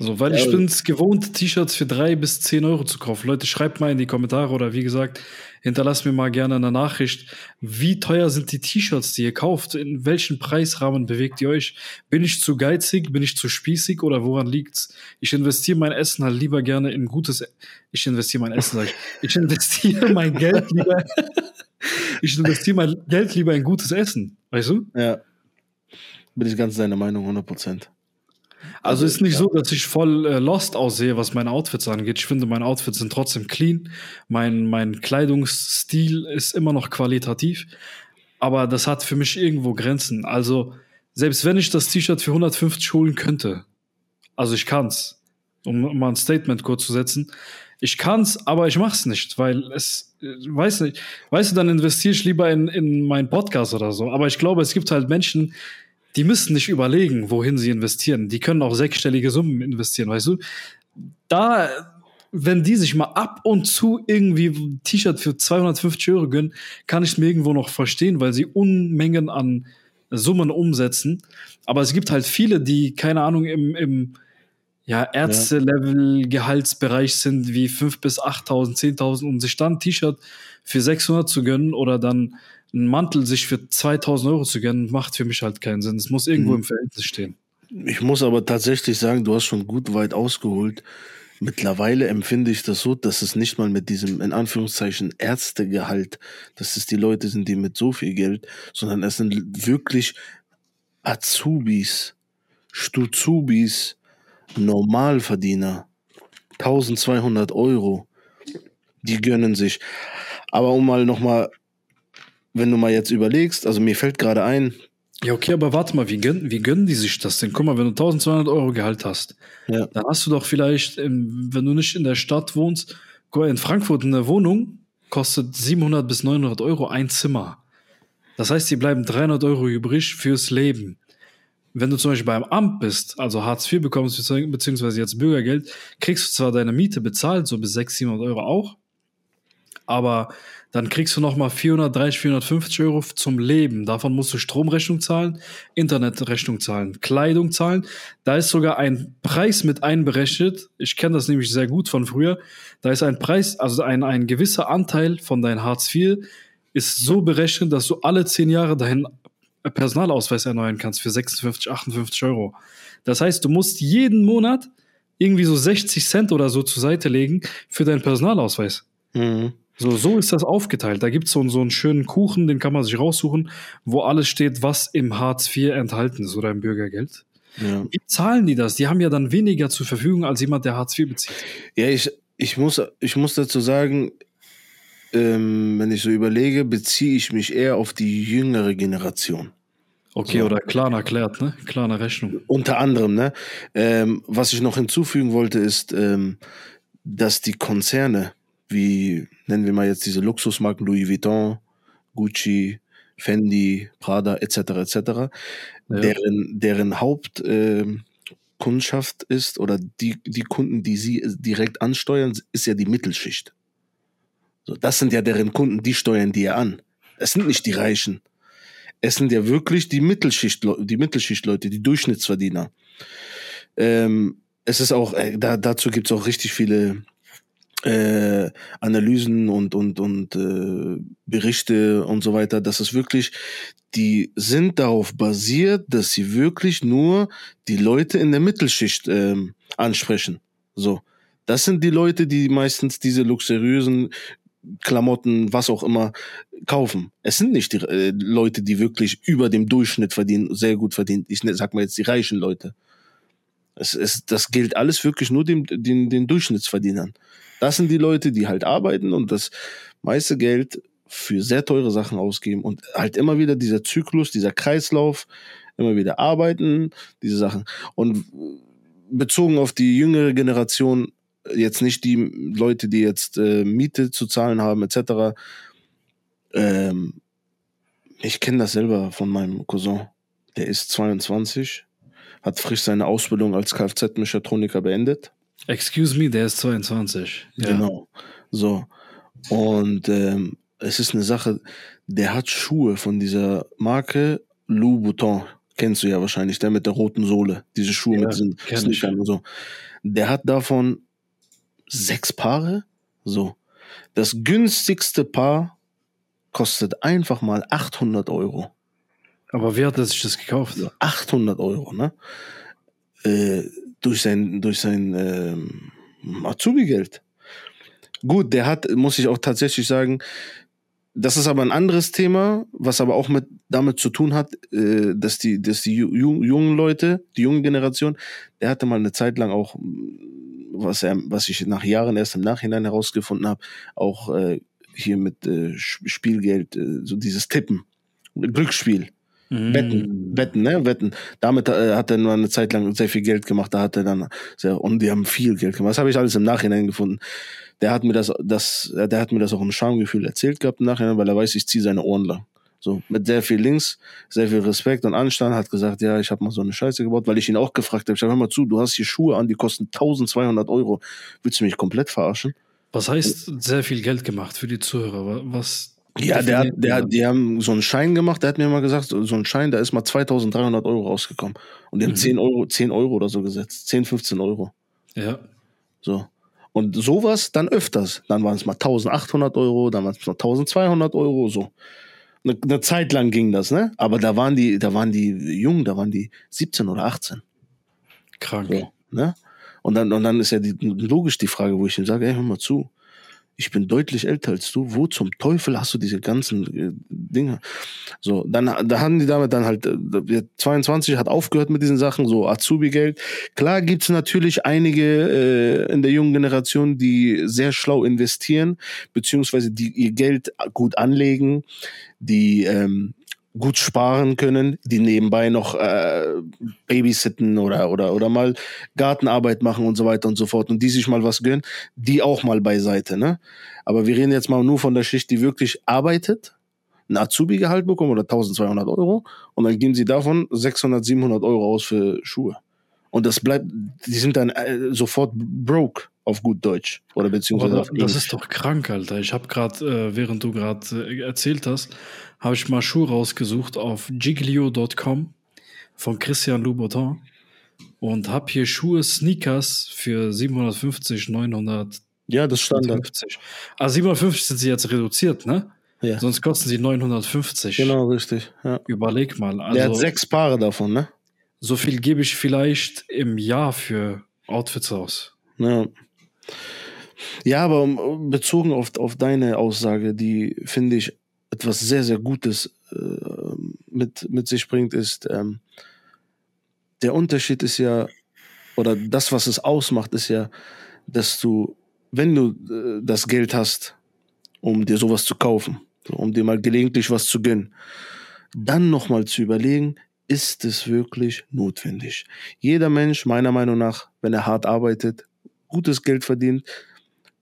So, weil Ja, ich aber- bin es gewohnt, T-Shirts für drei bis zehn Euro zu kaufen. Leute, schreibt mal in die Kommentare oder wie gesagt, hinterlasst mir mal gerne eine Nachricht. Wie teuer sind die T-Shirts, die ihr kauft? In welchen Preisrahmen bewegt ihr euch? Bin ich zu geizig? Bin ich zu spießig? Oder woran liegt's? Ich investiere mein Essen halt lieber gerne in gutes. E- Ich investiere mein Essen, sag ich. Ich investiere <laughs> mein Geld lieber. <laughs> ich investiere mein Geld lieber in gutes Essen. Weißt du? Ja. Bin ich ganz deiner Meinung, 100 Prozent. Also ist nicht ja. so, dass ich voll äh, lost aussehe, was meine Outfits angeht. Ich finde, meine Outfits sind trotzdem clean. Mein, mein Kleidungsstil ist immer noch qualitativ. Aber das hat für mich irgendwo Grenzen. Also, selbst wenn ich das T-Shirt für 150 holen könnte, also ich kann's, um mal ein Statement kurz zu setzen, ich kann's, aber ich mach's nicht, weil es, äh, weiß nicht, weißt du, dann investiere ich lieber in, in meinen Podcast oder so. Aber ich glaube, es gibt halt Menschen, die müssen nicht überlegen, wohin sie investieren. Die können auch sechsstellige Summen investieren, weißt du? Da, wenn die sich mal ab und zu irgendwie ein T-Shirt für 250 Euro gönnen, kann ich es mir irgendwo noch verstehen, weil sie Unmengen an Summen umsetzen. Aber es gibt halt viele, die, keine Ahnung, im, im ja, Ärzte-Level-Gehaltsbereich sind, wie 5.000 bis 8.000, 10.000 und sich dann ein T-Shirt für 600 zu gönnen oder dann einen Mantel sich für 2000 Euro zu gönnen, macht für mich halt keinen Sinn. Es muss irgendwo Mhm. im Verhältnis stehen. Ich muss aber tatsächlich sagen, du hast schon gut weit ausgeholt. Mittlerweile empfinde ich das so, dass es nicht mal mit diesem, in Anführungszeichen, Ärztegehalt, dass es die Leute sind, die mit so viel Geld, sondern es sind wirklich Azubis, Stuzubis, Normalverdiener, 1200 Euro, die gönnen sich. Aber um mal nochmal, wenn du mal jetzt überlegst, also mir fällt gerade ein, Ja, okay, aber warte mal, wie gönnen, wie gönnen die sich das denn? Guck mal, wenn du 1200 Euro Gehalt hast, ja, dann hast du doch vielleicht, im, wenn du nicht in der Stadt wohnst, guck mal, in Frankfurt eine Wohnung kostet 700 bis 900 Euro ein Zimmer. Das heißt, die bleiben 300 Euro übrig fürs Leben. Wenn du zum Beispiel beim Amt bist, also Hartz IV bekommst, bezieh- beziehungsweise jetzt Bürgergeld, kriegst du zwar deine Miete bezahlt, so bis 600, 700 Euro auch, aber dann kriegst du nochmal 430, 450 Euro zum Leben. Davon musst du Stromrechnung zahlen, Internetrechnung zahlen, Kleidung zahlen. Da ist sogar ein Preis mit einberechnet. Ich kenne das nämlich sehr gut von früher. Da ist ein Preis, also ein, ein gewisser Anteil von deinem Hartz IV ist so berechnet, dass du alle zehn Jahre deinen Personalausweis erneuern kannst für 56, 58 Euro. Das heißt, du musst jeden Monat irgendwie so 60 Cent oder so zur Seite legen für deinen Personalausweis. mhm. So, so ist das aufgeteilt. Da gibt's so, so einen schönen Kuchen, den kann man sich raussuchen, wo alles steht, was im Hartz IV enthalten ist oder im Bürgergeld. ja. Wie zahlen die das? Die haben ja dann weniger zur Verfügung als jemand, der Hartz IV bezieht. Ja, ich, ich, muss, ich muss dazu sagen, ähm, wenn ich so überlege, beziehe ich mich eher auf die jüngere Generation. Okay, So. oder klar erklärt, ne? Klare Rechnung. Unter anderem, ne? Ähm, was ich noch hinzufügen wollte, ist, ähm, dass die Konzerne, wie nennen wir mal jetzt diese Luxusmarken Louis Vuitton, Gucci, Fendi, Prada etc. etc., Ja. deren, deren Haupt ähm, Kundschaft ist oder die, die Kunden, die sie direkt ansteuern, ist ja die Mittelschicht. So, das sind ja deren Kunden, die steuern die ja an. Es sind nicht die Reichen. Es sind ja wirklich die Mittelschicht, die Mittelschichtleute, die Durchschnittsverdiener. Ähm, es ist auch, äh, da, dazu gibt es auch richtig viele äh, Analysen und, und, und äh, Berichte und so weiter, dass es wirklich, die sind darauf basiert, dass sie wirklich nur die Leute in der Mittelschicht ähm, ansprechen. So. Das sind die Leute, die meistens diese luxuriösen Klamotten, was auch immer, kaufen. Es sind nicht die äh, Leute, die wirklich über dem Durchschnitt verdienen, sehr gut verdienen. Ich ne, sag mal jetzt die reichen Leute. Es, es, das gilt alles wirklich nur dem, den, den Durchschnittsverdienern. Das sind die Leute, die halt arbeiten und das meiste Geld für sehr teure Sachen ausgeben und halt immer wieder dieser Zyklus, dieser Kreislauf, immer wieder arbeiten, diese Sachen. Und bezogen auf die jüngere Generation, jetzt nicht die Leute, die jetzt äh, Miete zu zahlen haben, etc. Ähm, ich kenne das selber von meinem Cousin. Der ist 22, hat frisch seine Ausbildung als Kfz-Mechatroniker beendet. Excuse me, der ist 22. Ja. Genau. So. Und ähm, es ist eine Sache, der hat Schuhe von dieser Marke Louboutin. Kennst du ja wahrscheinlich, der mit der roten Sohle. Diese Schuhe ja, mit diesen Sneakern und so. Der hat davon sechs Paare. So. Das günstigste Paar kostet einfach mal 800 Euro. Aber wie hat sich das gekauft? 800 Euro, ne? Äh, durch sein, durch sein ähm, Azubi-Geld. Gut, der hat, muss ich auch tatsächlich sagen, das ist aber ein anderes Thema, was aber auch mit damit zu tun hat, äh, dass die, dass die jungen Leute, die junge Generation, der hatte mal eine Zeit lang auch, was er, was ich nach Jahren erst im Nachhinein herausgefunden habe, auch äh, hier mit äh, Spielgeld, äh, so dieses Tippen, Glücksspiel. Mm. Wetten, Wetten, ne? Wetten. Damit äh, hat er nur eine Zeit lang sehr viel Geld gemacht. Da hat er dann sehr, und die haben viel Geld gemacht. Das habe ich alles im Nachhinein gefunden. Der hat mir das, das, der hat mir das auch im Schamgefühl erzählt gehabt im Nachhinein, weil er weiß, ich ziehe seine Ohren lang. So, mit sehr viel Links, sehr viel Respekt und Anstand, hat gesagt, ja, ich habe mal so eine Scheiße gebaut, weil ich ihn auch gefragt habe. Ich sag, hör mal zu, du hast hier Schuhe an, die kosten 1200 Euro. Willst du mich komplett verarschen? Was heißt sehr viel Geld gemacht für die Zuhörer? Was ja, der hat, der, die haben so einen Schein gemacht, der hat mir mal gesagt, so ein Schein, da ist mal 2300 Euro rausgekommen. Und die haben mhm. 10 Euro, 10 Euro oder so gesetzt. 10, 15 Euro. Ja. So. Und sowas dann öfters. Dann waren es mal 1800 Euro, dann waren es mal 1200 Euro, so. Eine, eine, Zeit lang ging das, ne? Aber da waren die, da waren die jung, da waren die 17 oder 18. Krank. So, ne? Und dann, und dann ist ja die, logisch die Frage, wo ich ihm sage, ey, hör mal zu ich bin deutlich älter als du, wo zum Teufel hast du diese ganzen äh, Dinge? So, dann da haben die damit dann halt, äh, 22 hat aufgehört mit diesen Sachen, so Azubi-Geld. Klar gibt's natürlich einige äh, in der jungen Generation, die sehr schlau investieren, beziehungsweise die ihr Geld gut anlegen, die ähm, gut sparen können, die nebenbei noch äh, babysitten oder, oder, oder mal Gartenarbeit machen und so weiter und so fort und die sich mal was gönnen, die auch mal beiseite. Ne? Aber wir reden jetzt mal nur von der Schicht, die wirklich arbeitet, ein Azubi-Gehalt bekommen oder 1200 Euro und dann geben sie davon 600, 700 Euro aus für Schuhe. Und das bleibt, die sind dann äh, sofort broke auf gut Deutsch oder beziehungsweise das, das ist doch krank, Alter. Ich habe gerade, äh, während du gerade äh, erzählt hast, habe ich mal Schuhe rausgesucht auf giglio.com von Christian Louboutin und habe hier Schuhe, Sneakers für 750, 900. Ja, das Standard. Also 750 sind sie jetzt reduziert, ne? Ja. Sonst kosten sie 950. Genau, richtig. Ja. Überleg mal. Also, Der hat also sechs Paare davon, ne? So viel gebe ich vielleicht im Jahr für Outfits aus. Ja. Ja, aber bezogen auf, auf deine Aussage, die finde ich etwas sehr, sehr Gutes äh, mit, mit sich bringt, ist, ähm, der Unterschied ist ja, oder das, was es ausmacht, ist ja, dass du, wenn du äh, das Geld hast, um dir sowas zu kaufen, um dir mal gelegentlich was zu gönnen, dann nochmal zu überlegen, ist es wirklich notwendig? Jeder Mensch, meiner Meinung nach, wenn er hart arbeitet, gutes Geld verdient,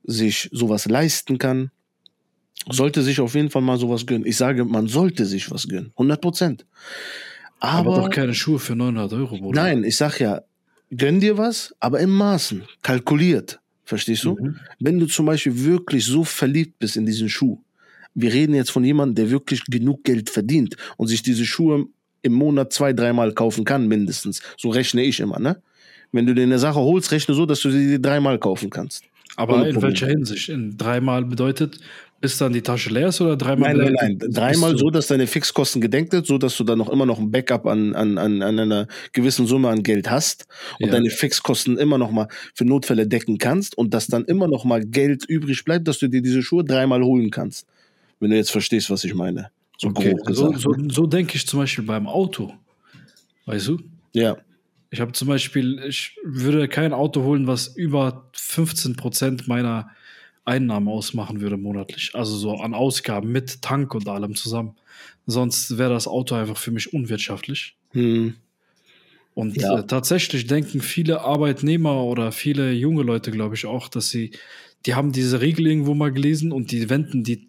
sich sowas leisten kann, sollte sich auf jeden Fall mal sowas gönnen. Ich sage, man sollte sich was gönnen. 100 Prozent. Aber, aber, doch keine Schuhe für 900 Euro, Bruder. Nein, ich sag ja, gönn dir was, aber im Maßen, kalkuliert. Verstehst du? Mhm. Wenn du zum Beispiel wirklich so verliebt bist in diesen Schuh, wir reden jetzt von jemandem, der wirklich genug Geld verdient und sich diese Schuhe im Monat zwei, dreimal kaufen kann, mindestens. So rechne ich immer, ne? Wenn du dir eine Sache holst, rechne so, dass du sie dir dreimal kaufen kannst. Aber in welcher Hinsicht? In dreimal bedeutet, Bis dann die Tasche leer ist oder dreimal? Nein, nein, nein. Dreimal so, dass deine Fixkosten gedeckt sind, so dass du dann noch immer noch ein Backup an, an, an, an einer gewissen Summe an Geld hast und ja. deine Fixkosten immer noch mal für Notfälle decken kannst und dass dann immer noch mal Geld übrig bleibt, dass du dir diese Schuhe dreimal holen kannst. Wenn du jetzt verstehst, was ich meine. So okay. grob gesagt. So, so, so denke ich zum Beispiel beim Auto. Weißt du? Ja. Ich habe zum Beispiel, ich würde kein Auto holen, was über 15 Prozent meiner Einnahmen ausmachen würde monatlich. Also so an Ausgaben mit Tank und allem zusammen. Sonst wäre das Auto einfach für mich unwirtschaftlich. Hm. Und ja. äh, tatsächlich denken viele Arbeitnehmer oder viele junge Leute, glaube ich, auch, dass sie, die haben diese Regel irgendwo mal gelesen und die wenden die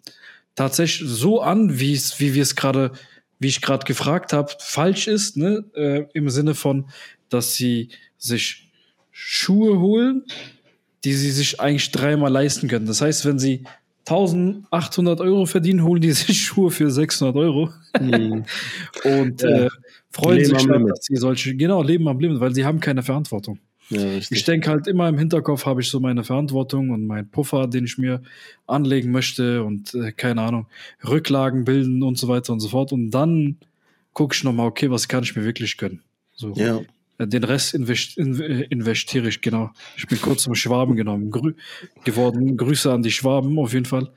tatsächlich so an, wie es, wie wir es gerade, wie ich gerade gefragt habe, falsch ist, ne? Äh, Im Sinne von, dass sie sich Schuhe holen, die sie sich eigentlich dreimal leisten können. Das heißt, wenn sie 1800 Euro verdienen, holen die <laughs> sich Schuhe für 600 Euro mhm. <laughs> und ja. äh, freuen leben sich, dann, dass sie solche, genau, leben am Limit, weil sie haben keine Verantwortung. Ja, ich denke halt immer im Hinterkopf habe ich so meine Verantwortung und meinen Puffer, den ich mir anlegen möchte und äh, keine Ahnung, Rücklagen bilden und so weiter und so fort. Und dann gucke ich nochmal, okay, was kann ich mir wirklich gönnen? So. Ja. Den Rest invest äh, investiere ich, genau. Ich bin kurz zum Schwaben genommen Grü geworden. Grüße an die Schwaben auf jeden Fall.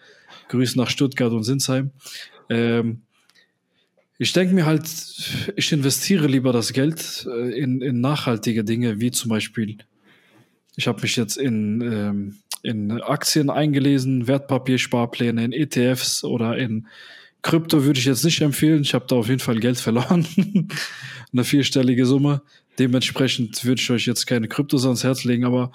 Grüße nach Stuttgart und Sinsheim. Ähm, ich denke mir halt, ich investiere lieber das Geld äh, in, in nachhaltige Dinge, wie zum Beispiel, ich habe mich jetzt in, ähm, in Aktien eingelesen, Wertpapiersparpläne, in ETFs oder in Krypto würde ich jetzt nicht empfehlen. Ich habe da auf jeden Fall Geld verloren. <laughs> Eine vierstellige Summe. Dementsprechend würde ich euch jetzt keine Kryptos ans Herz legen, aber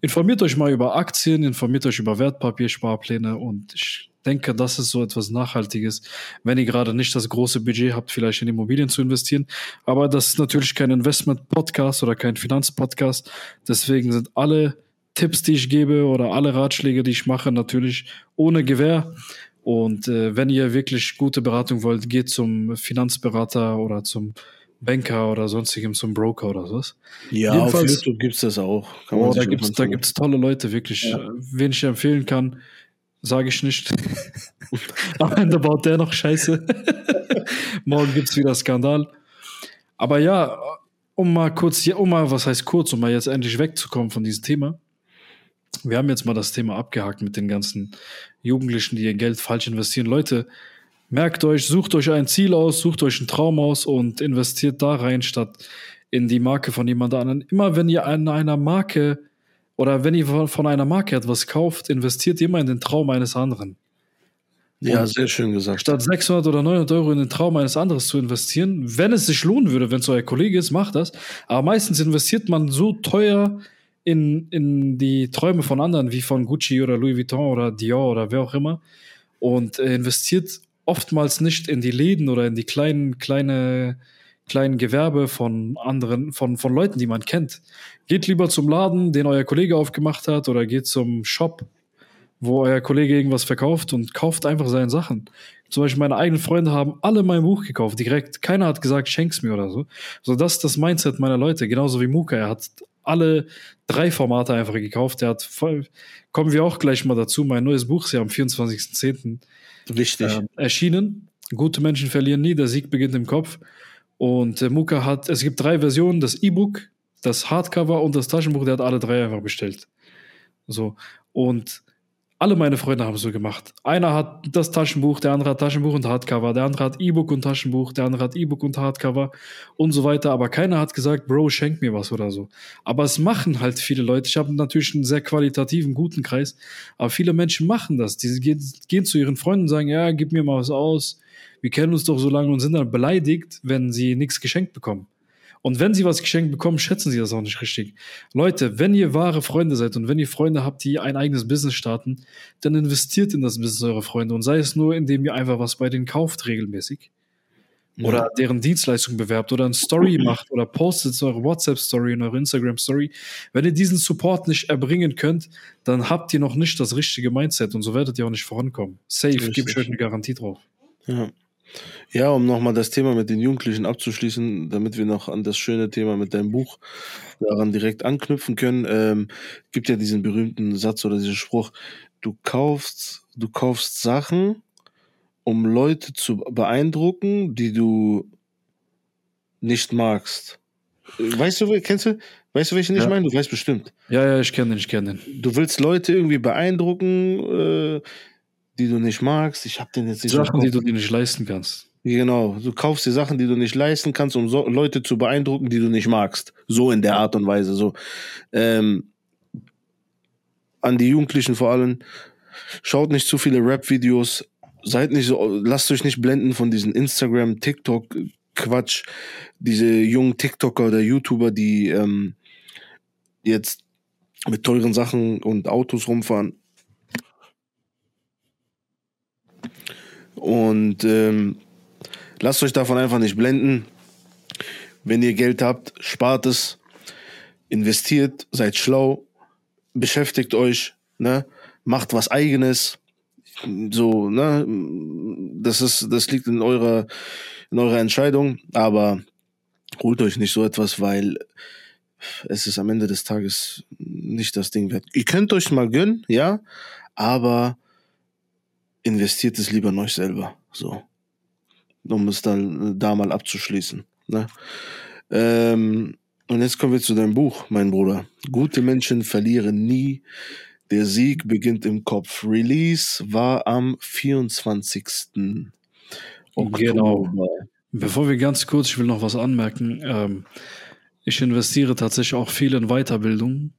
informiert euch mal über Aktien, informiert euch über Wertpapiersparpläne und ich denke, das ist so etwas Nachhaltiges, wenn ihr gerade nicht das große Budget habt, vielleicht in Immobilien zu investieren. Aber das ist natürlich kein Investment-Podcast oder kein Finanzpodcast. Deswegen sind alle Tipps, die ich gebe oder alle Ratschläge, die ich mache, natürlich ohne Gewähr. Und äh, wenn ihr wirklich gute Beratung wollt, geht zum Finanzberater oder zum Banker oder sonstigem zum Broker oder sowas. Ja, Jedenfalls, auf YouTube gibt es das auch. Kann oh, da gibt es tolle Leute, wirklich. Ja. Wen ich empfehlen kann, sage ich nicht. <laughs> Am Ende baut der noch Scheiße. <laughs> Morgen gibt es wieder Skandal. Aber ja, um mal kurz, um mal, was heißt kurz, um mal jetzt endlich wegzukommen von diesem Thema. Wir haben jetzt mal das Thema abgehakt mit den ganzen Jugendlichen, die ihr Geld falsch investieren. Leute, Merkt euch, sucht euch ein Ziel aus, sucht euch einen Traum aus und investiert da rein, statt in die Marke von jemand anderem. Immer wenn ihr an einer Marke oder wenn ihr von einer Marke etwas kauft, investiert immer in den Traum eines anderen. Ja, und sehr schön gesagt. Statt 600 oder 900 Euro in den Traum eines anderen zu investieren, wenn es sich lohnen würde, wenn es euer Kollege ist, macht das. Aber meistens investiert man so teuer in, in die Träume von anderen, wie von Gucci oder Louis Vuitton oder Dior oder wer auch immer, und äh, investiert oftmals nicht in die Läden oder in die kleinen, kleine, kleinen Gewerbe von anderen, von, von Leuten, die man kennt. Geht lieber zum Laden, den euer Kollege aufgemacht hat, oder geht zum Shop, wo euer Kollege irgendwas verkauft und kauft einfach seine Sachen. Zum Beispiel meine eigenen Freunde haben alle mein Buch gekauft, direkt. Keiner hat gesagt, schenk's mir oder so. So, das ist das Mindset meiner Leute, genauso wie Muka. Er hat alle drei Formate einfach gekauft. Er hat voll, kommen wir auch gleich mal dazu. Mein neues Buch ist ja am 24.10. Richtig. Äh, erschienen. Gute Menschen verlieren nie, der Sieg beginnt im Kopf. Und äh, Muka hat, es gibt drei Versionen, das E-Book, das Hardcover und das Taschenbuch, der hat alle drei einfach bestellt. So. Und alle meine Freunde haben so gemacht. Einer hat das Taschenbuch, der andere hat Taschenbuch und Hardcover, der andere hat E-Book und Taschenbuch, der andere hat E-Book und Hardcover und so weiter. Aber keiner hat gesagt, Bro, schenk mir was oder so. Aber es machen halt viele Leute. Ich habe natürlich einen sehr qualitativen, guten Kreis, aber viele Menschen machen das. Die gehen, gehen zu ihren Freunden und sagen, ja, gib mir mal was aus. Wir kennen uns doch so lange und sind dann beleidigt, wenn sie nichts geschenkt bekommen. Und wenn sie was geschenkt bekommen, schätzen sie das auch nicht richtig. Leute, wenn ihr wahre Freunde seid und wenn ihr Freunde habt, die ein eigenes Business starten, dann investiert in das Business eurer Freunde und sei es nur, indem ihr einfach was bei denen kauft regelmäßig. Oder ja. deren Dienstleistung bewerbt oder ein Story <laughs> macht oder postet eure WhatsApp-Story und eure Instagram-Story. Wenn ihr diesen Support nicht erbringen könnt, dann habt ihr noch nicht das richtige Mindset und so werdet ihr auch nicht vorankommen. Safe, gebe ich euch eine Garantie drauf. Ja. Ja, um nochmal das Thema mit den Jugendlichen abzuschließen, damit wir noch an das schöne Thema mit deinem Buch daran direkt anknüpfen können, ähm, gibt ja diesen berühmten Satz oder diesen Spruch, du kaufst, du kaufst Sachen, um Leute zu beeindrucken, die du nicht magst. Weißt du, kennst du, weißt du, welchen ja. ich meine? Du weißt bestimmt. Ja, ja, ich kenne den, ich kenne den. Du willst Leute irgendwie beeindrucken, äh, die du nicht magst. Ich habe den jetzt nicht Sachen, die du dir nicht leisten kannst. Genau, du kaufst dir Sachen, die du nicht leisten kannst, um so Leute zu beeindrucken, die du nicht magst. So in der Art und Weise. So ähm, an die Jugendlichen vor allem. Schaut nicht zu viele Rap-Videos. Seid nicht so, lasst euch nicht blenden von diesen Instagram, TikTok, Quatsch, diese jungen TikToker oder YouTuber, die ähm, jetzt mit teuren Sachen und Autos rumfahren. Und ähm, lasst euch davon einfach nicht blenden. Wenn ihr Geld habt, spart es, investiert, seid schlau, beschäftigt euch, ne, macht was eigenes. So, ne, das ist, das liegt in eurer in eurer Entscheidung, aber holt euch nicht so etwas, weil es ist am Ende des Tages nicht das Ding wert. Ihr könnt euch mal gönnen, ja, aber investiert es lieber in euch selber, so, um es dann da mal abzuschließen. Ne? Ähm, und jetzt kommen wir zu deinem Buch, mein Bruder. Gute Menschen verlieren nie. Der Sieg beginnt im Kopf. Release war am 24. Oktober. Genau. Bevor wir ganz kurz, ich will noch was anmerken. Ähm, ich investiere tatsächlich auch viel in Weiterbildung.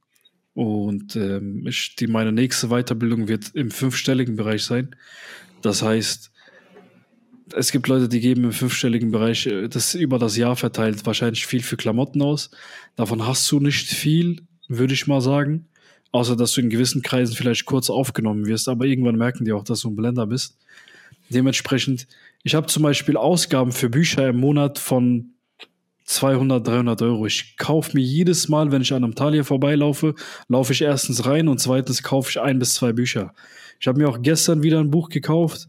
Und ähm, ich, die, meine nächste Weiterbildung wird im fünfstelligen Bereich sein. Das heißt, es gibt Leute, die geben im fünfstelligen Bereich, äh, das über das Jahr verteilt, wahrscheinlich viel für Klamotten aus. Davon hast du nicht viel, würde ich mal sagen. Außer, dass du in gewissen Kreisen vielleicht kurz aufgenommen wirst, aber irgendwann merken die auch, dass du ein Blender bist. Dementsprechend ich habe zum Beispiel Ausgaben für Bücher im Monat von 200, 300 Euro. Ich kaufe mir jedes Mal, wenn ich an einem Thalia vorbeilaufe, laufe ich erstens rein und zweitens kaufe ich ein bis zwei Bücher. Ich habe mir auch gestern wieder ein Buch gekauft,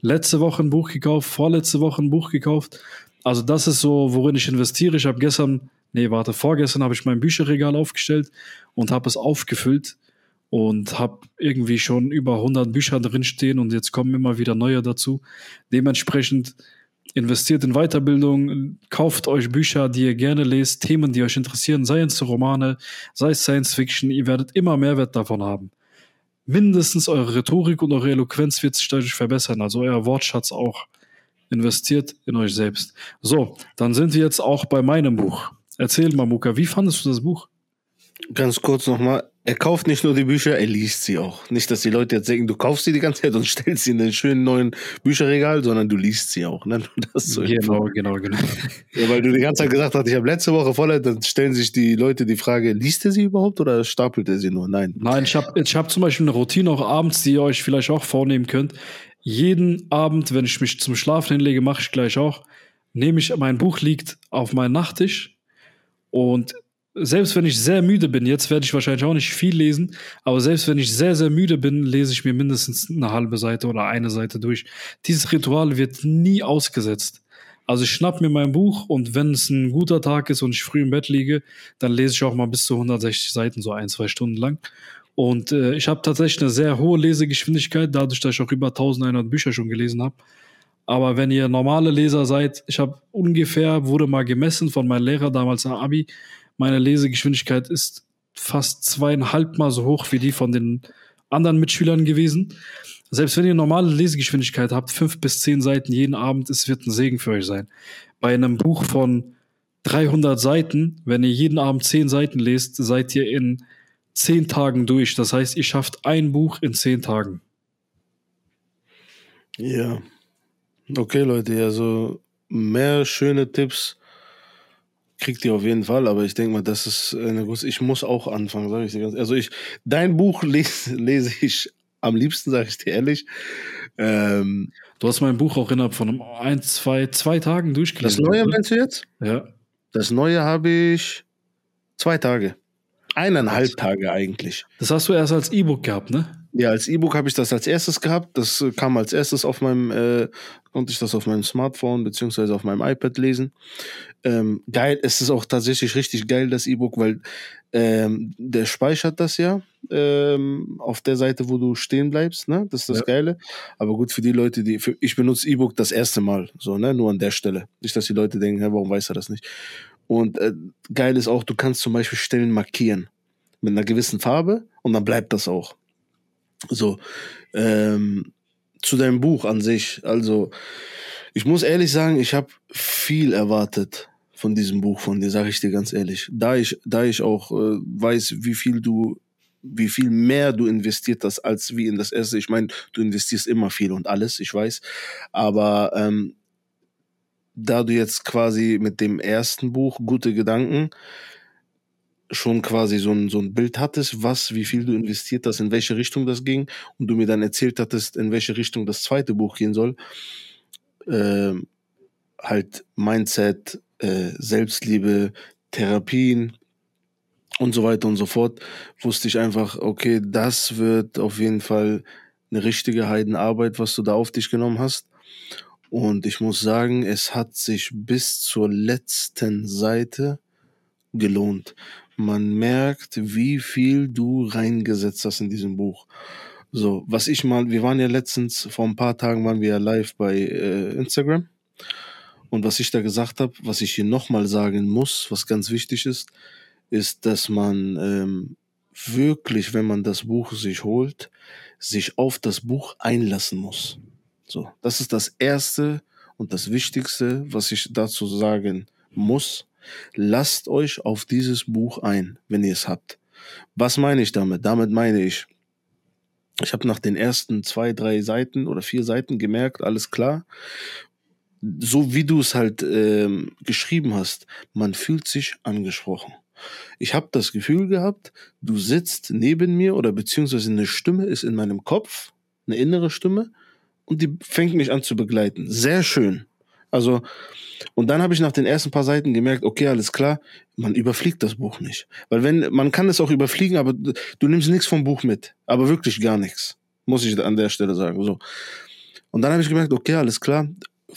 letzte Woche ein Buch gekauft, vorletzte Woche ein Buch gekauft. Also das ist so, worin ich investiere. Ich habe gestern, nee, warte, vorgestern habe ich mein Bücherregal aufgestellt und habe es aufgefüllt und habe irgendwie schon über 100 Bücher drinstehen und jetzt kommen immer wieder neue dazu. Dementsprechend investiert in Weiterbildung, kauft euch Bücher, die ihr gerne lest, Themen, die euch interessieren, sei es Romane, sei es Science Fiction, ihr werdet immer Mehrwert davon haben. Mindestens eure Rhetorik und eure Eloquenz wird sich dadurch verbessern, also euer Wortschatz auch. Investiert in euch selbst. So, dann sind wir jetzt auch bei meinem Buch. Erzähl mal, Muka, wie fandest du das Buch? Ganz kurz nochmal, er kauft nicht nur die Bücher, er liest sie auch. Nicht, dass die Leute jetzt denken, du kaufst sie die ganze Zeit und <laughs> stellst sie in den schönen neuen Bücherregal, sondern du liest sie auch. Ne? Das so genau, genau, genau. <laughs> Ja, weil du die ganze Zeit gesagt hast, ich habe letzte Woche voll, dann stellen sich die Leute die Frage, liest er sie überhaupt oder stapelt er sie nur? Nein. Nein, ich habe ich hab zum Beispiel eine Routine auch abends, die ihr euch vielleicht auch vornehmen könnt. Jeden Abend, wenn ich mich zum Schlafen hinlege, mache ich gleich auch, nehme ich, mein Buch liegt auf meinem Nachttisch und selbst wenn ich sehr müde bin, jetzt werde ich wahrscheinlich auch nicht viel lesen, aber selbst wenn ich sehr, sehr müde bin, lese ich mir mindestens eine halbe Seite oder eine Seite durch. Dieses Ritual wird nie ausgesetzt. Also ich schnapp mir mein Buch und wenn es ein guter Tag ist und ich früh im Bett liege, dann lese ich auch mal bis zu 160 Seiten, so ein, zwei Stunden lang. Und äh, ich habe tatsächlich eine sehr hohe Lesegeschwindigkeit, dadurch, dass ich auch über 1100 Bücher schon gelesen habe. Aber wenn ihr normale Leser seid, ich habe ungefähr, wurde mal gemessen von meinem Lehrer damals am Abi, meine Lesegeschwindigkeit ist fast zweieinhalb Mal so hoch wie die von den anderen Mitschülern gewesen. Selbst wenn ihr normale Lesegeschwindigkeit habt, fünf bis zehn Seiten jeden Abend, es wird ein Segen für euch sein. Bei einem Buch von 300 Seiten, wenn ihr jeden Abend zehn Seiten lest, seid ihr in zehn Tagen durch. Das heißt, ihr schafft ein Buch in zehn Tagen. Ja. Okay, Leute, also mehr schöne Tipps kriegt ihr auf jeden Fall, aber ich denke mal, das ist eine große. Ich muss auch anfangen, sage ich dir ganz. Also ich, dein Buch <laughs> lese, lese ich am liebsten, sage ich dir ehrlich. Ähm, du hast mein Buch auch innerhalb von ein, zwei, zwei Tagen durchgelesen. Das neue meinst du jetzt? Ja. Das neue habe ich zwei Tage. Eineinhalb Tage eigentlich. Das hast du erst als E-Book gehabt, ne? Ja, als E-Book habe ich das als erstes gehabt. Das äh, kam als erstes auf meinem, äh, konnte ich das auf meinem Smartphone beziehungsweise auf meinem iPad lesen. Ähm, geil, es ist auch tatsächlich richtig geil, das E-Book, weil ähm, der speichert das ja ähm, auf der Seite, wo du stehen bleibst, ne? Das ist das ja. Geile. Aber gut für die Leute, die, für, ich benutze E-Book das erste Mal, so, ne? Nur an der Stelle. Nicht, dass die Leute denken, hä, warum weiß er das nicht? Und äh, geil ist auch, du kannst zum Beispiel Stellen markieren mit einer gewissen Farbe und dann bleibt das auch. So, ähm, zu deinem Buch an sich. Also, ich muss ehrlich sagen, ich habe viel erwartet von diesem Buch von dir, sage ich dir ganz ehrlich. Da ich, da ich auch äh, weiß, wie viel du, wie viel mehr du investiert hast als wie in das erste. Ich meine, du investierst immer viel und alles, ich weiß. Aber ähm, da du jetzt quasi mit dem ersten Buch gute Gedanken schon quasi so ein, so ein Bild hattest, was, wie viel du investiert hast, in welche Richtung das ging und du mir dann erzählt hattest, in welche Richtung das zweite Buch gehen soll, äh, halt Mindset, äh, Selbstliebe, Therapien und so weiter und so fort, wusste ich einfach, okay, das wird auf jeden Fall eine richtige Heidenarbeit, was du da auf dich genommen hast. Und ich muss sagen, es hat sich bis zur letzten Seite gelohnt man merkt, wie viel du reingesetzt hast in diesem Buch. So, was ich mal, wir waren ja letztens, vor ein paar Tagen waren wir ja live bei äh, Instagram. Und was ich da gesagt habe, was ich hier nochmal sagen muss, was ganz wichtig ist, ist, dass man ähm, wirklich, wenn man das Buch sich holt, sich auf das Buch einlassen muss. So, das ist das Erste und das Wichtigste, was ich dazu sagen muss. Lasst euch auf dieses Buch ein, wenn ihr es habt. Was meine ich damit? Damit meine ich, ich habe nach den ersten zwei, drei Seiten oder vier Seiten gemerkt, alles klar. So wie du es halt ähm, geschrieben hast, man fühlt sich angesprochen. Ich habe das Gefühl gehabt, du sitzt neben mir oder beziehungsweise eine Stimme ist in meinem Kopf, eine innere Stimme, und die fängt mich an zu begleiten. Sehr schön. Also, und dann habe ich nach den ersten paar Seiten gemerkt, okay, alles klar, man überfliegt das Buch nicht. Weil wenn, man kann es auch überfliegen, aber du nimmst nichts vom Buch mit. Aber wirklich gar nichts. Muss ich an der Stelle sagen. So. Und dann habe ich gemerkt, okay, alles klar.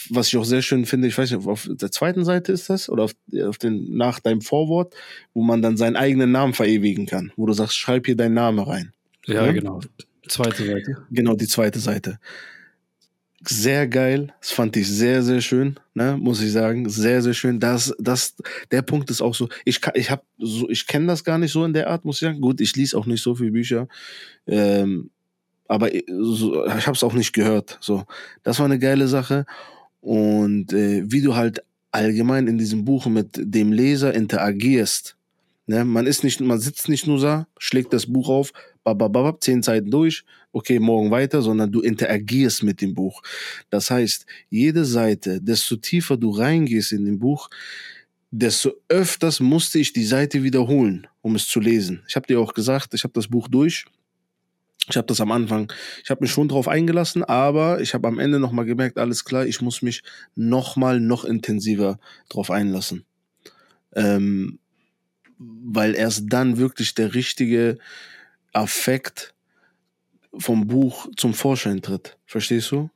Was ich auch sehr schön finde, ich weiß nicht, auf der zweiten Seite ist das oder auf, auf den, nach deinem Vorwort, wo man dann seinen eigenen Namen verewigen kann, wo du sagst, schreib hier deinen Namen rein. Ja, ja? genau. Zweite Seite. Genau, die zweite Seite sehr geil. Das fand ich sehr, sehr schön, ne, muss ich sagen. Sehr, sehr schön. Das, das, der Punkt ist auch so. Ich ich so, ich kenne das gar nicht so in der Art, muss ich sagen. Gut, ich lese auch nicht so viele Bücher, ähm, aber so, ich habe es auch nicht gehört. So, das war eine geile Sache. Und äh, wie du halt allgemein in diesem Buch mit dem Leser interagierst. Ne? Man ist nicht, man sitzt nicht nur da, schlägt das Buch auf, bababab, zehn Seiten durch, okay, morgen weiter, sondern du interagierst mit dem Buch. Das heißt, jede Seite, desto tiefer du reingehst in dem Buch, desto öfters musste ich die Seite wiederholen, um es zu lesen. Ich habe dir auch gesagt, ich habe das Buch durch. Ich habe das am Anfang, ich habe mich schon drauf eingelassen, aber ich habe am Ende nochmal gemerkt, alles klar, ich muss mich nochmal noch intensiver drauf einlassen. Ähm, weil erst dann wirklich der richtige Affekt vom Buch zum Vorschein tritt. Verstehst du?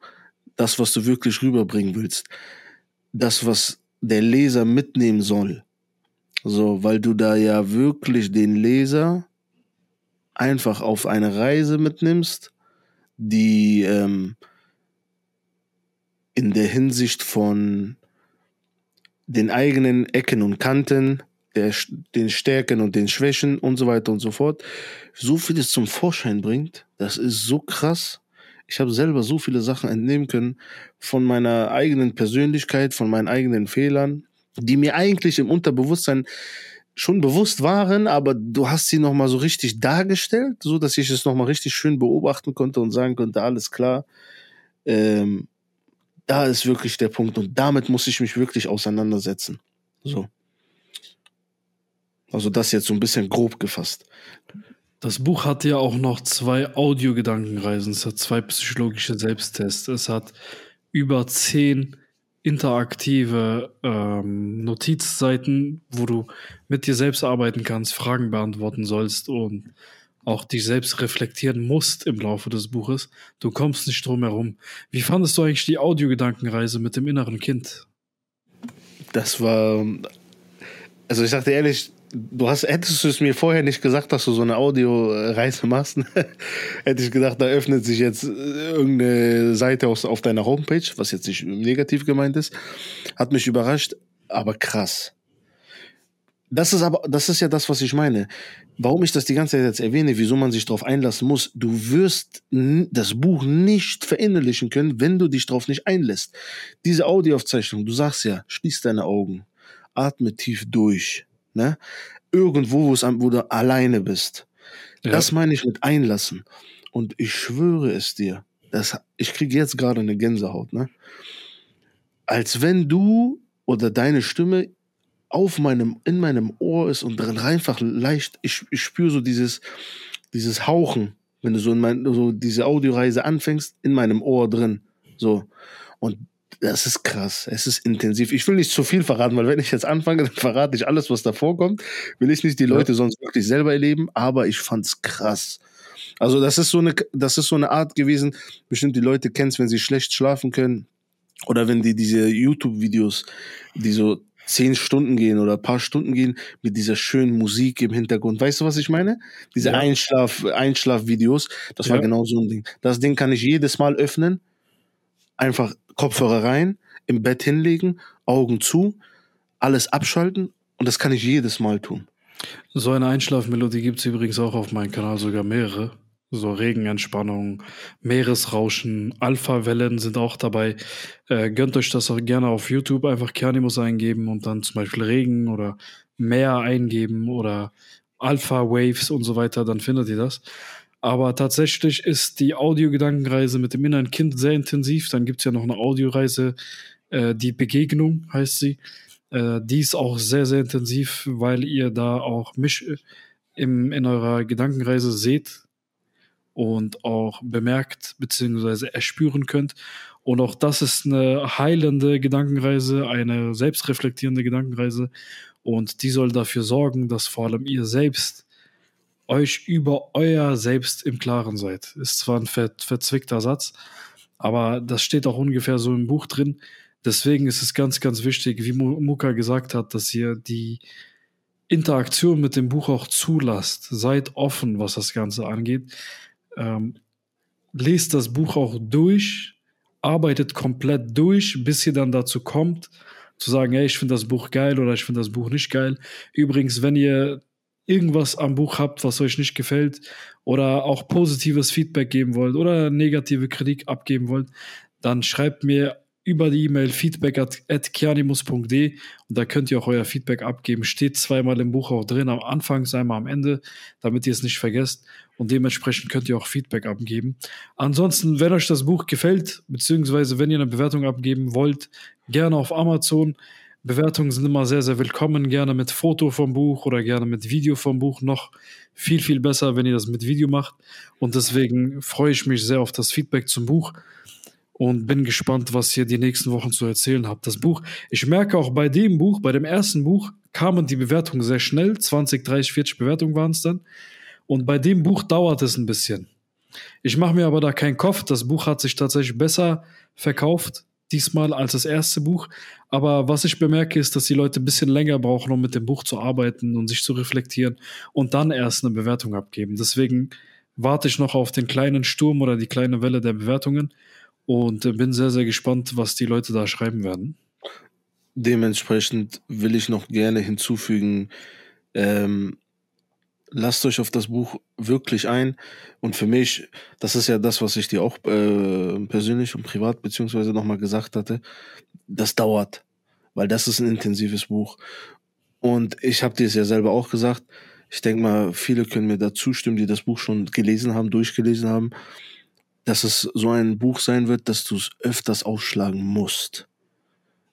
Das, was du wirklich rüberbringen willst. Das, was der Leser mitnehmen soll. So, weil du da ja wirklich den Leser einfach auf eine Reise mitnimmst, die ähm, in der Hinsicht von den eigenen Ecken und Kanten der, den Stärken und den Schwächen und so weiter und so fort, so vieles zum Vorschein bringt. Das ist so krass. Ich habe selber so viele Sachen entnehmen können von meiner eigenen Persönlichkeit, von meinen eigenen Fehlern, die mir eigentlich im Unterbewusstsein schon bewusst waren, aber du hast sie nochmal so richtig dargestellt, so dass ich es nochmal richtig schön beobachten konnte und sagen konnte, alles klar, ähm, da ist wirklich der Punkt und damit muss ich mich wirklich auseinandersetzen. So. Also das jetzt so ein bisschen grob gefasst. Das Buch hat ja auch noch zwei Audiogedankenreisen. Es hat zwei psychologische Selbsttests. Es hat über zehn interaktive ähm, Notizseiten, wo du mit dir selbst arbeiten kannst, Fragen beantworten sollst und auch dich selbst reflektieren musst im Laufe des Buches. Du kommst nicht drum herum. Wie fandest du eigentlich die Audiogedankenreise mit dem inneren Kind? Das war, also ich sagte ehrlich, du hast, hättest du es mir vorher nicht gesagt, dass du so eine Audioreise machst, <laughs> hätte ich gedacht, da öffnet sich jetzt irgendeine Seite aus, auf deiner Homepage, was jetzt nicht negativ gemeint ist. Hat mich überrascht, aber krass. Das ist aber, das ist ja das, was ich meine. Warum ich das die ganze Zeit jetzt erwähne, wieso man sich darauf einlassen muss. Du wirst das Buch nicht verinnerlichen können, wenn du dich darauf nicht einlässt. Diese Audioaufzeichnung, du sagst ja, schließ deine Augen, atme tief durch, ne? Irgendwo, wo du alleine bist. Ja. Das meine ich mit einlassen. Und ich schwöre es dir, das, ich kriege jetzt gerade eine Gänsehaut, ne? Als wenn du oder deine Stimme auf meinem, in meinem Ohr ist und drin einfach leicht, ich, ich spüre so dieses, dieses Hauchen, wenn du so in mein, so diese Audioreise anfängst, in meinem Ohr drin. So. Und das ist krass. Es ist intensiv. Ich will nicht zu viel verraten, weil wenn ich jetzt anfange, dann verrate ich alles, was da vorkommt. Will ich nicht die Leute ja. sonst wirklich selber erleben, aber ich fand's krass. Also das ist so eine, das ist so eine Art gewesen, bestimmt die Leute kennen es, wenn sie schlecht schlafen können. Oder wenn die diese YouTube-Videos, die so zehn Stunden gehen oder ein paar Stunden gehen mit dieser schönen Musik im Hintergrund. Weißt du, was ich meine? Diese ja. Einschlaf, Einschlafvideos, das ja. war genau so ein Ding. Das Ding kann ich jedes Mal öffnen, einfach Kopfhörer rein, im Bett hinlegen, Augen zu, alles abschalten und das kann ich jedes Mal tun. So eine Einschlafmelodie gibt es übrigens auch auf meinem Kanal, sogar mehrere so Regenentspannung, Meeresrauschen, Alpha-Wellen sind auch dabei. Äh, gönnt euch das auch gerne auf YouTube, einfach Kernimus eingeben und dann zum Beispiel Regen oder Meer eingeben oder Alpha-Waves und so weiter, dann findet ihr das. Aber tatsächlich ist die Audiogedankenreise mit dem inneren Kind sehr intensiv. Dann gibt es ja noch eine Audioreise, äh, die Begegnung heißt sie. Äh, die ist auch sehr, sehr intensiv, weil ihr da auch mich im, in eurer Gedankenreise seht, und auch bemerkt bzw. erspüren könnt. Und auch das ist eine heilende Gedankenreise, eine selbstreflektierende Gedankenreise. Und die soll dafür sorgen, dass vor allem ihr selbst euch über euer Selbst im Klaren seid. Ist zwar ein ver verzwickter Satz, aber das steht auch ungefähr so im Buch drin. Deswegen ist es ganz, ganz wichtig, wie Muka gesagt hat, dass ihr die Interaktion mit dem Buch auch zulasst. Seid offen, was das Ganze angeht ähm, lest das Buch auch durch, arbeitet komplett durch, bis ihr dann dazu kommt, zu sagen, hey, ich finde das Buch geil oder ich finde das Buch nicht geil. Übrigens, wenn ihr irgendwas am Buch habt, was euch nicht gefällt oder auch positives Feedback geben wollt oder negative Kritik abgeben wollt, dann schreibt mir über die E-Mail feedback at, at und da könnt ihr auch euer Feedback abgeben. Steht zweimal im Buch auch drin, am Anfang, einmal am Ende, damit ihr es nicht vergesst und dementsprechend könnt ihr auch Feedback abgeben. Ansonsten, wenn euch das Buch gefällt, beziehungsweise wenn ihr eine Bewertung abgeben wollt, gerne auf Amazon. Bewertungen sind immer sehr, sehr willkommen. Gerne mit Foto vom Buch oder gerne mit Video vom Buch. Noch viel, viel besser, wenn ihr das mit Video macht. Und deswegen freue ich mich sehr auf das Feedback zum Buch und bin gespannt, was ihr die nächsten Wochen zu erzählen habt. Das Buch, ich merke auch bei dem Buch, bei dem ersten Buch, kamen die Bewertungen sehr schnell. 20, 30, 40 Bewertungen waren es dann. Und bei dem Buch dauert es ein bisschen. Ich mache mir aber da keinen Kopf. Das Buch hat sich tatsächlich besser verkauft diesmal als das erste Buch. Aber was ich bemerke, ist, dass die Leute ein bisschen länger brauchen, um mit dem Buch zu arbeiten und sich zu reflektieren und dann erst eine Bewertung abgeben. Deswegen warte ich noch auf den kleinen Sturm oder die kleine Welle der Bewertungen und bin sehr, sehr gespannt, was die Leute da schreiben werden. Dementsprechend will ich noch gerne hinzufügen, ähm, lasst euch auf das Buch wirklich ein. Und für mich, das ist ja das, was ich dir auch äh, persönlich und privat beziehungsweise nochmal gesagt hatte, das dauert, weil das ist ein intensives Buch. Und ich habe dir es ja selber auch gesagt. Ich denke mal, viele können mir da zustimmen, die das Buch schon gelesen haben, durchgelesen haben dass es so ein Buch sein wird, dass du es öfters aufschlagen musst.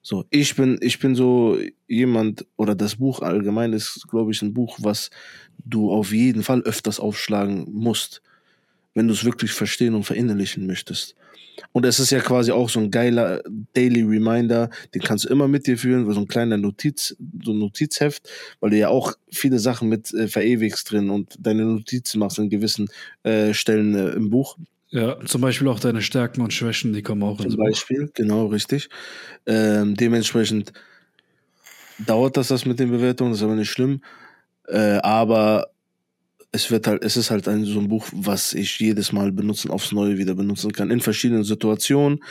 So, ich bin, ich bin so jemand, oder das Buch allgemein ist, glaube ich, ein Buch, was du auf jeden Fall öfters aufschlagen musst, wenn du es wirklich verstehen und verinnerlichen möchtest. Und es ist ja quasi auch so ein geiler Daily Reminder, den kannst du immer mit dir führen, so ein kleiner Notiz, so ein Notizheft, weil du ja auch viele Sachen mit äh, verewigst drin und deine Notizen machst in gewissen äh, Stellen äh, im Buch. Ja, zum Beispiel auch deine Stärken und Schwächen, die kommen auch ins Zum Beispiel, Buch. genau, richtig. Ähm, dementsprechend dauert das das mit den Bewertungen, das ist aber nicht schlimm. Äh, aber es wird halt, es ist halt ein, so ein Buch, was ich jedes Mal benutzen, aufs Neue wieder benutzen kann, in verschiedenen Situationen,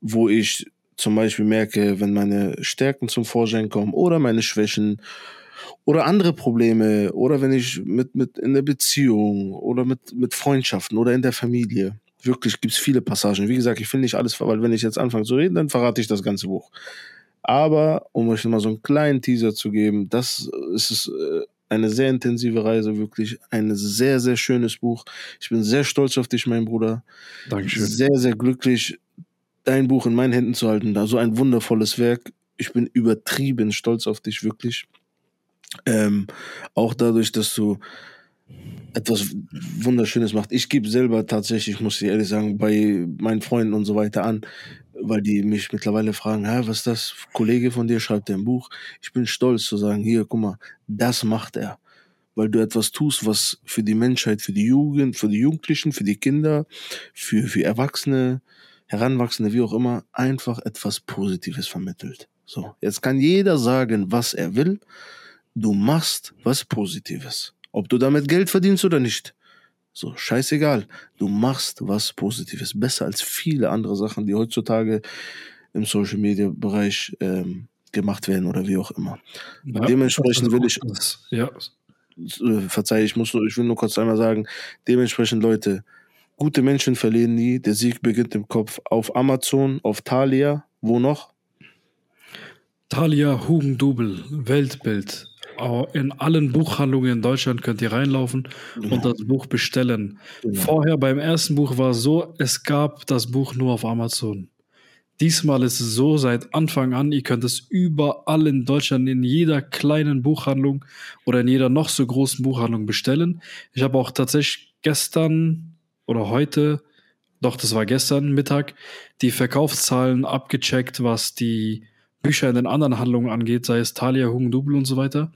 wo ich zum Beispiel merke, wenn meine Stärken zum Vorschein kommen oder meine Schwächen oder andere Probleme oder wenn ich mit, mit in der Beziehung oder mit, mit Freundschaften oder in der Familie. Wirklich gibt es viele Passagen. Wie gesagt, ich will nicht alles, weil wenn ich jetzt anfange zu reden, dann verrate ich das ganze Buch. Aber um euch mal so einen kleinen Teaser zu geben, das ist es äh, eine sehr intensive Reise, wirklich ein sehr, sehr schönes Buch. Ich bin sehr stolz auf dich, mein Bruder. Dankeschön. Sehr, sehr glücklich, dein Buch in meinen Händen zu halten. Da so ein wundervolles Werk. Ich bin übertrieben stolz auf dich, wirklich. Ähm, auch dadurch, dass du etwas Wunderschönes machst. Ich gebe selber tatsächlich, muss ich ehrlich sagen, bei meinen Freunden und so weiter an, weil die mich mittlerweile fragen, Hä, was ist das? Kollege von dir schreibt ein Buch. Ich bin stolz zu sagen, hier, guck mal, das macht er. Weil du etwas tust, was für die Menschheit, für die Jugend, für die Jugendlichen, für die Kinder, für, für Erwachsene, Heranwachsende, wie auch immer, einfach etwas Positives vermittelt. So, jetzt kann jeder sagen, was er will. Du machst was Positives. Ob du damit Geld verdienst oder nicht. So, scheißegal. Du machst was Positives. Besser als viele andere Sachen, die heutzutage im Social Media Bereich ähm, gemacht werden oder wie auch immer. Ja, dementsprechend will ich. Ja. Äh, verzeih, ich muss nur, ich will nur kurz einmal sagen, dementsprechend Leute, gute Menschen verlieren nie, der Sieg beginnt im Kopf. Auf Amazon, auf Thalia, wo noch? Thalia, Hugendubel, Weltbild, in allen Buchhandlungen in Deutschland könnt ihr reinlaufen genau. und das Buch bestellen. Genau. Vorher beim ersten Buch war es so, es gab das Buch nur auf Amazon. Diesmal ist es so, seit Anfang an, ihr könnt es überall in Deutschland, in jeder kleinen Buchhandlung oder in jeder noch so großen Buchhandlung bestellen. Ich habe auch tatsächlich gestern oder heute, doch das war gestern Mittag, die Verkaufszahlen abgecheckt, was die Bücher in den anderen Handlungen angeht, sei es Thalia, Hugendubel und so weiter.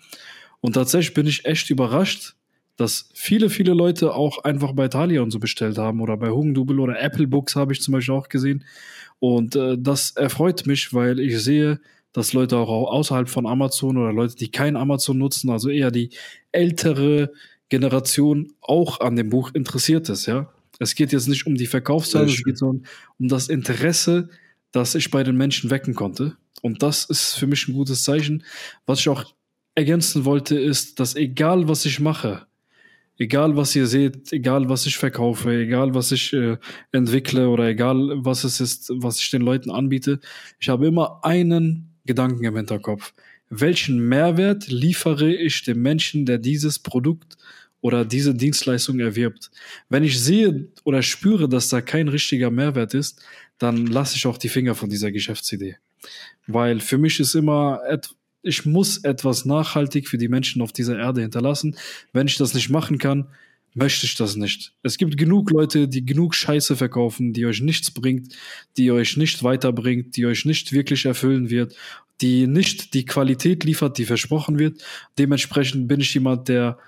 Und tatsächlich bin ich echt überrascht, dass viele, viele Leute auch einfach bei Thalia und so bestellt haben oder bei Hugendubel oder Apple Books habe ich zum Beispiel auch gesehen. Und äh, das erfreut mich, weil ich sehe, dass Leute auch außerhalb von Amazon oder Leute, die kein Amazon nutzen, also eher die ältere Generation auch an dem Buch interessiert ist, ja. Es geht jetzt nicht um die Verkaufszahlen, es geht sondern um das Interesse, das ich bei den Menschen wecken konnte. Und das ist für mich ein gutes Zeichen. Was ich auch ergänzen wollte, ist, dass egal was ich mache, egal was ihr seht, egal was ich verkaufe, egal was ich äh, entwickle oder egal was es ist, was ich den Leuten anbiete, ich habe immer einen Gedanken im Hinterkopf. Welchen Mehrwert liefere ich dem Menschen, der dieses Produkt oder diese Dienstleistung erwirbt? Wenn ich sehe oder spüre, dass da kein richtiger Mehrwert ist, dann lasse ich auch die Finger von dieser Geschäftsidee. Weil für mich ist immer, ich muss etwas nachhaltig für die Menschen auf dieser Erde hinterlassen. Wenn ich das nicht machen kann, möchte ich das nicht. Es gibt genug Leute, die genug Scheiße verkaufen, die euch nichts bringt, die euch nicht weiterbringt, die euch nicht wirklich erfüllen wird, die nicht die Qualität liefert, die versprochen wird. Dementsprechend bin ich jemand, der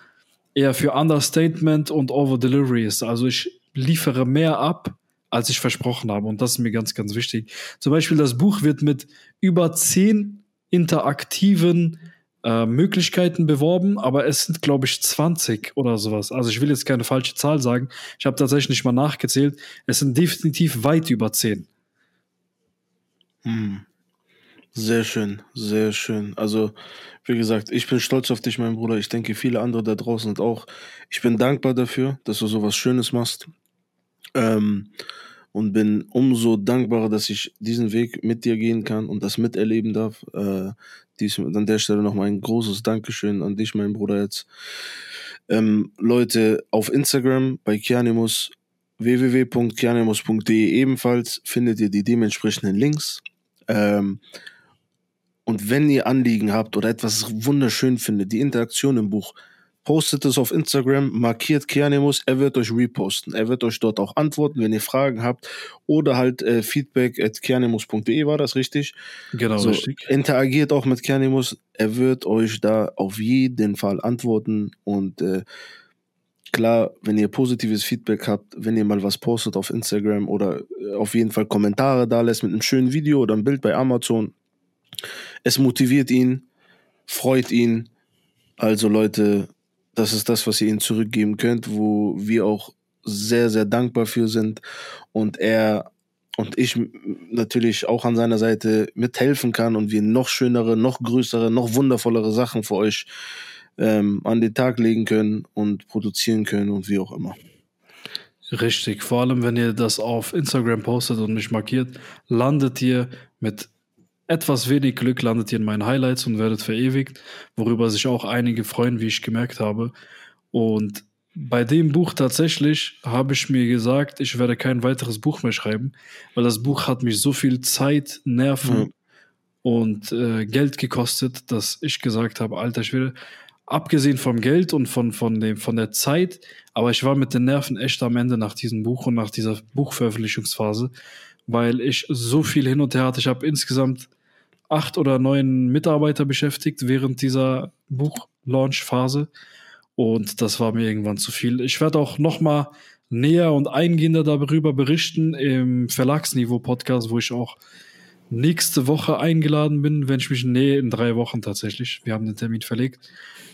eher für Understatement und Over-Delivery ist. Also ich liefere mehr ab, als ich versprochen habe. Und das ist mir ganz, ganz wichtig. Zum Beispiel, das Buch wird mit über zehn interaktiven äh, Möglichkeiten beworben, aber es sind, glaube ich, 20 oder sowas. Also ich will jetzt keine falsche Zahl sagen. Ich habe tatsächlich nicht mal nachgezählt. Es sind definitiv weit über 10. Hm. Sehr schön, sehr schön. Also, wie gesagt, ich bin stolz auf dich, mein Bruder. Ich denke, viele andere da draußen sind auch. Ich bin dankbar dafür, dass du sowas Schönes machst. Ähm, und bin umso dankbarer, dass ich diesen Weg mit dir gehen kann und das miterleben darf. Äh, dies, an der Stelle nochmal ein großes Dankeschön an dich, mein Bruder jetzt. Ähm, Leute, auf Instagram bei Kianimus www.kianimus.de ebenfalls findet ihr die dementsprechenden Links. Ähm, und wenn ihr Anliegen habt oder etwas wunderschön findet, die Interaktion im Buch, postet es auf Instagram, markiert Kianimus, er wird euch reposten. Er wird euch dort auch antworten, wenn ihr Fragen habt oder halt äh, feedback at kianimus.de war das richtig? Genau, so, richtig. Interagiert auch mit Kianimus, er wird euch da auf jeden Fall antworten und äh, klar, wenn ihr positives Feedback habt, wenn ihr mal was postet auf Instagram oder äh, auf jeden Fall Kommentare da lässt mit einem schönen Video oder einem Bild bei Amazon, es motiviert ihn, freut ihn. Also Leute, das ist das, was ihr ihm zurückgeben könnt, wo wir auch sehr, sehr dankbar für sind und er und ich natürlich auch an seiner Seite mithelfen kann und wir noch schönere, noch größere, noch wundervollere Sachen für euch ähm, an den Tag legen können und produzieren können und wie auch immer. Richtig, vor allem wenn ihr das auf Instagram postet und mich markiert, landet ihr mit etwas wenig Glück landet ihr in meinen Highlights und werdet verewigt, worüber sich auch einige freuen, wie ich gemerkt habe. Und bei dem Buch tatsächlich habe ich mir gesagt, ich werde kein weiteres Buch mehr schreiben, weil das Buch hat mich so viel Zeit, Nerven mhm. und äh, Geld gekostet, dass ich gesagt habe, Alter, ich will, abgesehen vom Geld und von, von, dem, von der Zeit, aber ich war mit den Nerven echt am Ende nach diesem Buch und nach dieser Buchveröffentlichungsphase, weil ich so viel hin und her hatte. Ich habe insgesamt acht oder neun Mitarbeiter beschäftigt während dieser Buchlaunch-Phase. Und das war mir irgendwann zu viel. Ich werde auch noch mal näher und eingehender darüber berichten im Verlagsniveau-Podcast, wo ich auch nächste Woche eingeladen bin, wenn ich mich, nee, in drei Wochen tatsächlich, wir haben den Termin verlegt,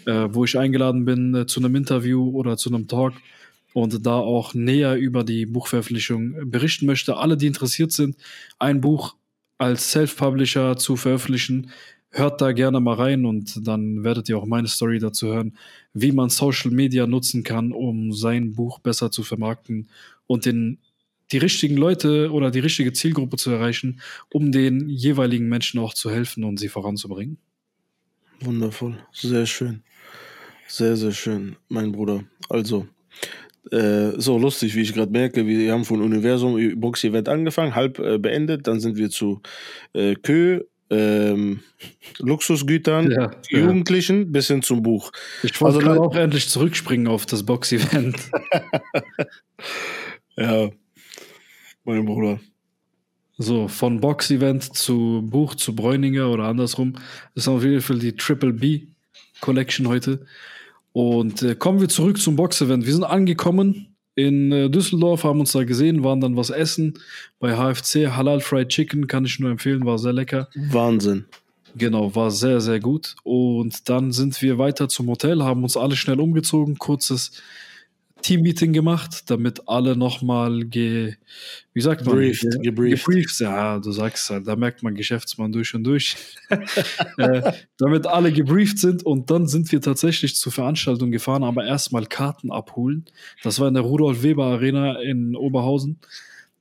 äh, wo ich eingeladen bin äh, zu einem Interview oder zu einem Talk und da auch näher über die Buchveröffentlichung berichten möchte. Alle, die interessiert sind, ein Buch als Self-Publisher zu veröffentlichen, hört da gerne mal rein und dann werdet ihr auch meine Story dazu hören, wie man Social Media nutzen kann, um sein Buch besser zu vermarkten und den die richtigen Leute oder die richtige Zielgruppe zu erreichen, um den jeweiligen Menschen auch zu helfen und sie voranzubringen. Wundervoll, sehr schön. Sehr, sehr schön, mein Bruder. Also, äh, so lustig, wie ich gerade merke, wir haben von Universum Box-Event angefangen, halb äh, beendet, dann sind wir zu äh, Kö, ähm, Luxusgütern, ja, Jugendlichen, ja. bis hin zum Buch. Ich wollte also, auch endlich zurückspringen auf das Box-Event. <laughs> ja, mein Bruder. So, von Box-Event zu Buch zu Bräuninger oder andersrum. Das ist auf jeden Fall die Triple B Collection heute. Und äh, kommen wir zurück zum Box-Event. Wir sind angekommen in äh, Düsseldorf, haben uns da gesehen, waren dann was essen bei HFC. Halal Fried Chicken kann ich nur empfehlen, war sehr lecker. Wahnsinn. Genau, war sehr, sehr gut. Und dann sind wir weiter zum Hotel, haben uns alle schnell umgezogen, kurzes Team-Meeting gemacht, damit alle nochmal ge, wie sagt man? Briefed, gebrieft. gebrieft. Ja, du sagst halt, da merkt man Geschäftsmann durch und durch. <laughs> äh, damit alle gebrieft sind und dann sind wir tatsächlich zur Veranstaltung gefahren, aber erstmal Karten abholen. Das war in der Rudolf Weber Arena in Oberhausen.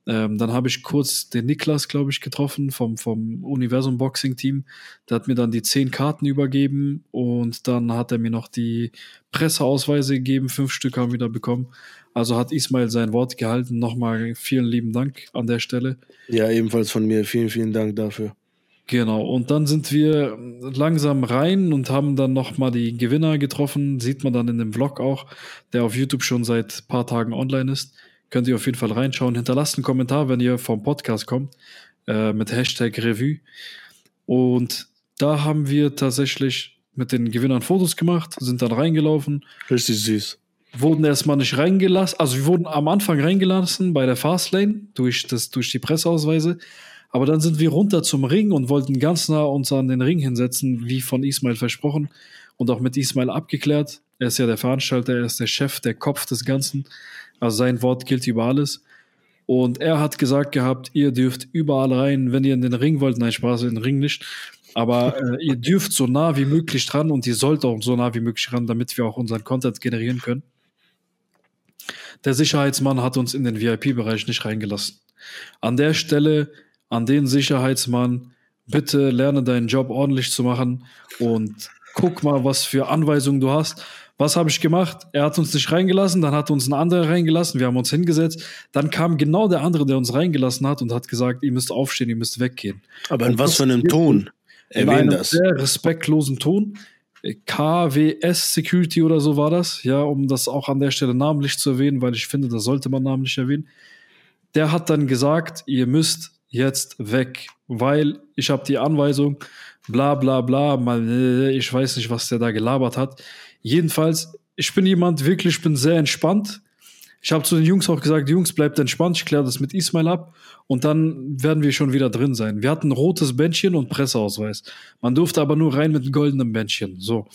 Ähm, dann habe ich kurz den Niklas, glaube ich, getroffen vom, vom Universum Boxing Team. Der hat mir dann die zehn Karten übergeben und dann hat er mir noch die Presseausweise gegeben. Fünf Stück haben wir da bekommen. Also hat Ismail sein Wort gehalten. Nochmal vielen lieben Dank an der Stelle. Ja, ebenfalls von mir. Vielen, vielen Dank dafür. Genau, und dann sind wir langsam rein und haben dann nochmal die Gewinner getroffen. Sieht man dann in dem Vlog auch, der auf YouTube schon seit ein paar Tagen online ist. Könnt ihr auf jeden Fall reinschauen. Hinterlasst einen Kommentar, wenn ihr vom Podcast kommt, äh, mit Hashtag Revue. Und da haben wir tatsächlich mit den Gewinnern Fotos gemacht, sind dann reingelaufen. Richtig süß. Wurden erstmal nicht reingelassen, also wir wurden am Anfang reingelassen bei der Fastlane durch, das, durch die Presseausweise. Aber dann sind wir runter zum Ring und wollten ganz nah uns an den Ring hinsetzen, wie von Ismail versprochen und auch mit Ismail abgeklärt. Er ist ja der Veranstalter, er ist der Chef, der Kopf des Ganzen. Also sein Wort gilt über alles. Und er hat gesagt gehabt, ihr dürft überall rein, wenn ihr in den Ring wollt. Nein, Spaß, in den Ring nicht. Aber äh, ihr dürft so nah wie möglich dran und ihr sollt auch so nah wie möglich ran, damit wir auch unseren Content generieren können. Der Sicherheitsmann hat uns in den VIP-Bereich nicht reingelassen. An der Stelle, an den Sicherheitsmann, bitte lerne deinen Job ordentlich zu machen und guck mal, was für Anweisungen du hast. Was habe ich gemacht? Er hat uns nicht reingelassen, dann hat uns ein anderer reingelassen, wir haben uns hingesetzt. Dann kam genau der andere, der uns reingelassen hat und hat gesagt, ihr müsst aufstehen, ihr müsst weggehen. Aber in und was für einem Ton? In einem das. sehr respektlosen Ton. KWS Security oder so war das, ja, um das auch an der Stelle namentlich zu erwähnen, weil ich finde, das sollte man namentlich erwähnen. Der hat dann gesagt, ihr müsst jetzt weg, weil ich habe die Anweisung, bla bla bla, ich weiß nicht, was der da gelabert hat. Jedenfalls, ich bin jemand, wirklich, ich bin sehr entspannt. Ich habe zu den Jungs auch gesagt, Jungs, bleibt entspannt, ich kläre das mit Ismail ab und dann werden wir schon wieder drin sein. Wir hatten rotes Bändchen und Presseausweis. Man durfte aber nur rein mit einem goldenen Bändchen. So.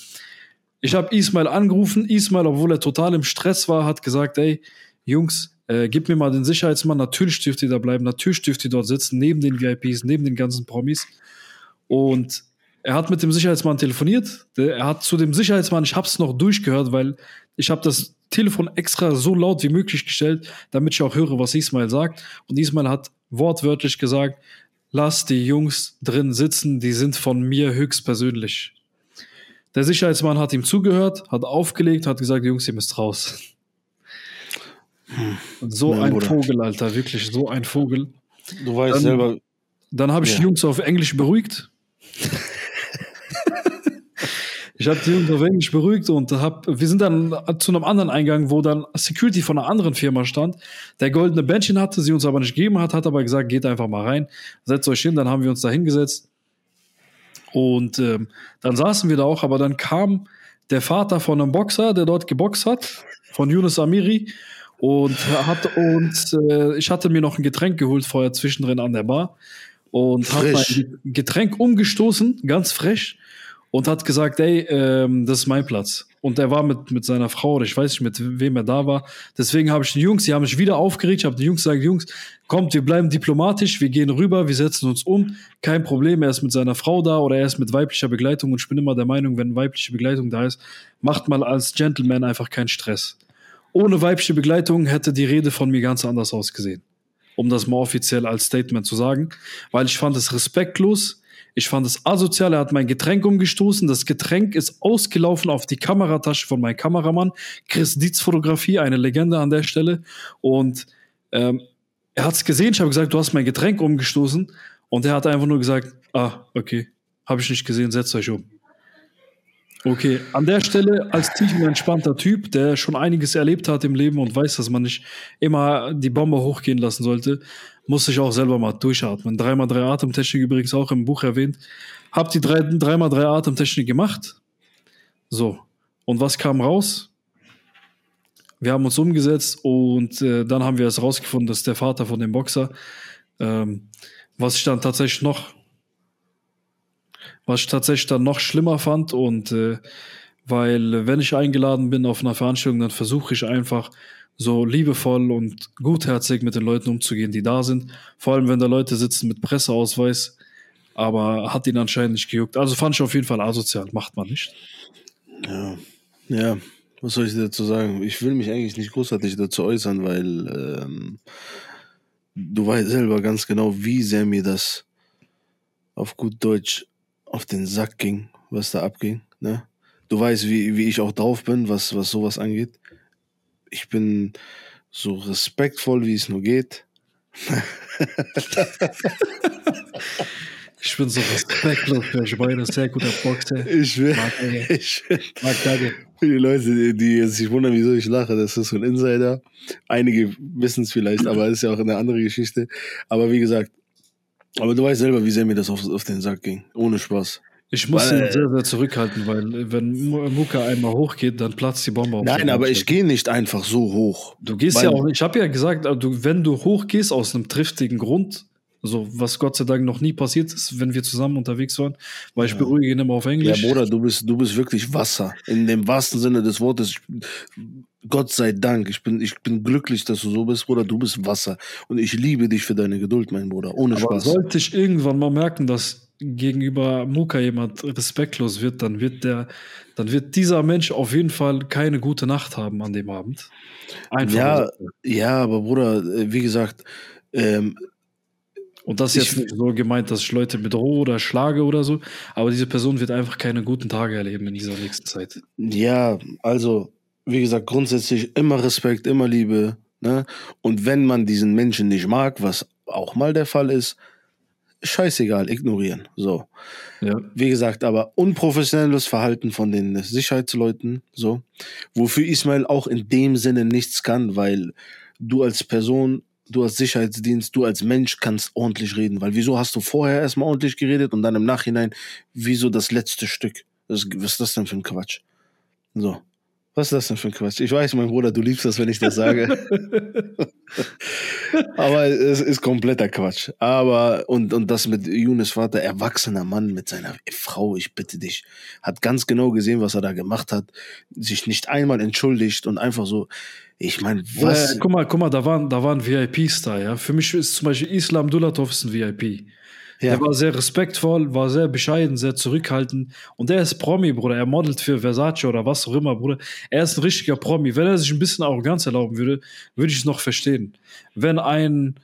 Ich habe Ismail angerufen. Ismail, obwohl er total im Stress war, hat gesagt, ey, Jungs, äh, gib mir mal den Sicherheitsmann. Natürlich dürft ihr da bleiben. Natürlich dürft ihr dort sitzen, neben den VIPs, neben den ganzen Promis. Und er hat mit dem Sicherheitsmann telefoniert. Er hat zu dem Sicherheitsmann, ich habe es noch durchgehört, weil ich habe das Telefon extra so laut wie möglich gestellt, damit ich auch höre, was Ismail sagt. Und Ismail hat wortwörtlich gesagt, lass die Jungs drin sitzen, die sind von mir höchstpersönlich. Der Sicherheitsmann hat ihm zugehört, hat aufgelegt, hat gesagt, Jungs, ihr müsst raus. Hm. So mein ein Bruder. Vogel, Alter, wirklich so ein Vogel. Du weißt dann, selber. Dann habe ich ja. die Jungs auf Englisch beruhigt. Ich habe die Englisch beruhigt und hab, wir sind dann zu einem anderen Eingang, wo dann Security von einer anderen Firma stand, der goldene Bändchen hatte, sie uns aber nicht gegeben hat, hat aber gesagt, geht einfach mal rein, setzt euch hin, dann haben wir uns da hingesetzt. Und ähm, dann saßen wir da auch, aber dann kam der Vater von einem Boxer, der dort geboxt hat, von Yunus Amiri und hat uns, äh, ich hatte mir noch ein Getränk geholt vorher zwischendrin an der Bar und habe mein Getränk umgestoßen, ganz frech und hat gesagt, ey, ähm, das ist mein Platz. Und er war mit, mit seiner Frau oder ich weiß nicht, mit wem er da war. Deswegen habe ich die Jungs, die haben mich wieder aufgeregt. Ich habe die Jungs gesagt, Jungs, kommt, wir bleiben diplomatisch, wir gehen rüber, wir setzen uns um. Kein Problem, er ist mit seiner Frau da oder er ist mit weiblicher Begleitung. Und ich bin immer der Meinung, wenn weibliche Begleitung da ist, macht mal als Gentleman einfach keinen Stress. Ohne weibliche Begleitung hätte die Rede von mir ganz anders ausgesehen. Um das mal offiziell als Statement zu sagen. Weil ich fand es respektlos, ich fand es asozial. Er hat mein Getränk umgestoßen. Das Getränk ist ausgelaufen auf die Kameratasche von meinem Kameramann. Chris Dietz Fotografie, eine Legende an der Stelle. Und ähm, er hat es gesehen. Ich habe gesagt, du hast mein Getränk umgestoßen. Und er hat einfach nur gesagt, ah, okay, habe ich nicht gesehen, setzt euch um. Okay, an der Stelle als tiefenentspannter Typ, der schon einiges erlebt hat im Leben und weiß, dass man nicht immer die Bombe hochgehen lassen sollte, muss ich auch selber mal durchatmen. 3x3 Atemtechnik übrigens auch im Buch erwähnt. Hab die 3x3 Atemtechnik gemacht. So. Und was kam raus? Wir haben uns umgesetzt und äh, dann haben wir es rausgefunden, dass der Vater von dem Boxer, ähm, was ich dann tatsächlich noch was ich tatsächlich dann noch schlimmer fand und äh, weil wenn ich eingeladen bin auf einer Veranstaltung, dann versuche ich einfach so liebevoll und gutherzig mit den Leuten umzugehen, die da sind. Vor allem, wenn da Leute sitzen mit Presseausweis, aber hat ihn anscheinend nicht gejuckt. Also fand ich auf jeden Fall asozial, macht man nicht. Ja, ja, was soll ich dazu sagen? Ich will mich eigentlich nicht großartig dazu äußern, weil ähm, du weißt selber ganz genau, wie sehr mir das auf gut Deutsch auf den Sack ging, was da abging. Ne? Du weißt, wie, wie ich auch drauf bin, was, was sowas angeht. Ich bin so respektvoll, wie es nur geht. <laughs> ich bin so respektlos für euch beide. Sehr guter Boxer. Ich will. Mag, <laughs> ich will. Mag, danke. Für die Leute, die sich wundern, wieso ich lache, das ist so ein Insider. Einige wissen es vielleicht, aber es ist ja auch eine andere Geschichte. Aber wie gesagt, aber du weißt selber, wie sehr mir das auf, auf den Sack ging. Ohne Spaß. Ich muss ihn sehr, sehr zurückhalten, weil wenn Muka einmal hochgeht, dann platzt die Bombe auf. Nein, aber ich gehe nicht einfach so hoch. Du gehst ja auch, ich habe ja gesagt, du, wenn du hochgehst aus einem triftigen Grund, so was Gott sei Dank noch nie passiert ist, wenn wir zusammen unterwegs waren, weil ich ja. beruhige ihn immer auf Englisch. Ja, Bruder, du bist, du bist wirklich Wasser. In dem wahrsten Sinne des Wortes. Gott sei Dank. Ich bin, ich bin glücklich, dass du so bist, Bruder. Du bist Wasser. Und ich liebe dich für deine Geduld, mein Bruder. Ohne Aber Spaß. Sollte ich irgendwann mal merken, dass gegenüber Muka jemand respektlos wird, dann wird der, dann wird dieser Mensch auf jeden Fall keine gute Nacht haben an dem Abend. Einfach ja, so. ja, aber Bruder, äh, wie gesagt, ähm, und das ist jetzt nicht so gemeint, dass ich Leute bedrohe oder schlage oder so, aber diese Person wird einfach keine guten Tage erleben in dieser nächsten Zeit. Ja, also, wie gesagt, grundsätzlich immer Respekt, immer Liebe. Ne? Und wenn man diesen Menschen nicht mag, was auch mal der Fall ist, scheißegal, ignorieren. So. Ja. Wie gesagt, aber unprofessionelles Verhalten von den Sicherheitsleuten, so. Wofür Ismail auch in dem Sinne nichts kann, weil du als Person, du als Sicherheitsdienst, du als Mensch kannst ordentlich reden. Weil wieso hast du vorher erstmal ordentlich geredet und dann im Nachhinein, wieso das letzte Stück? Das, was ist das denn für ein Quatsch? So. Was ist das denn für ein Quatsch? Ich weiß, mein Bruder, du liebst das, wenn ich das sage. <laughs> Aber es ist kompletter Quatsch. Aber, und, und das mit Younes Vater, erwachsener Mann mit seiner Frau, ich bitte dich, hat ganz genau gesehen, was er da gemacht hat, sich nicht einmal entschuldigt und einfach so, ich meine, was? Äh, guck mal, guck mal, da waren, da waren VIPs da, ja. Für mich ist zum Beispiel Islam Dulatov ein VIP. Ja. Der war sehr respektvoll, war sehr bescheiden, sehr zurückhaltend. Und der ist Promi, Bruder. Er modelt für Versace oder was auch immer, Bruder. Er ist ein richtiger Promi. Wenn er sich ein bisschen Arroganz erlauben würde, würde ich es noch verstehen. Wenn ein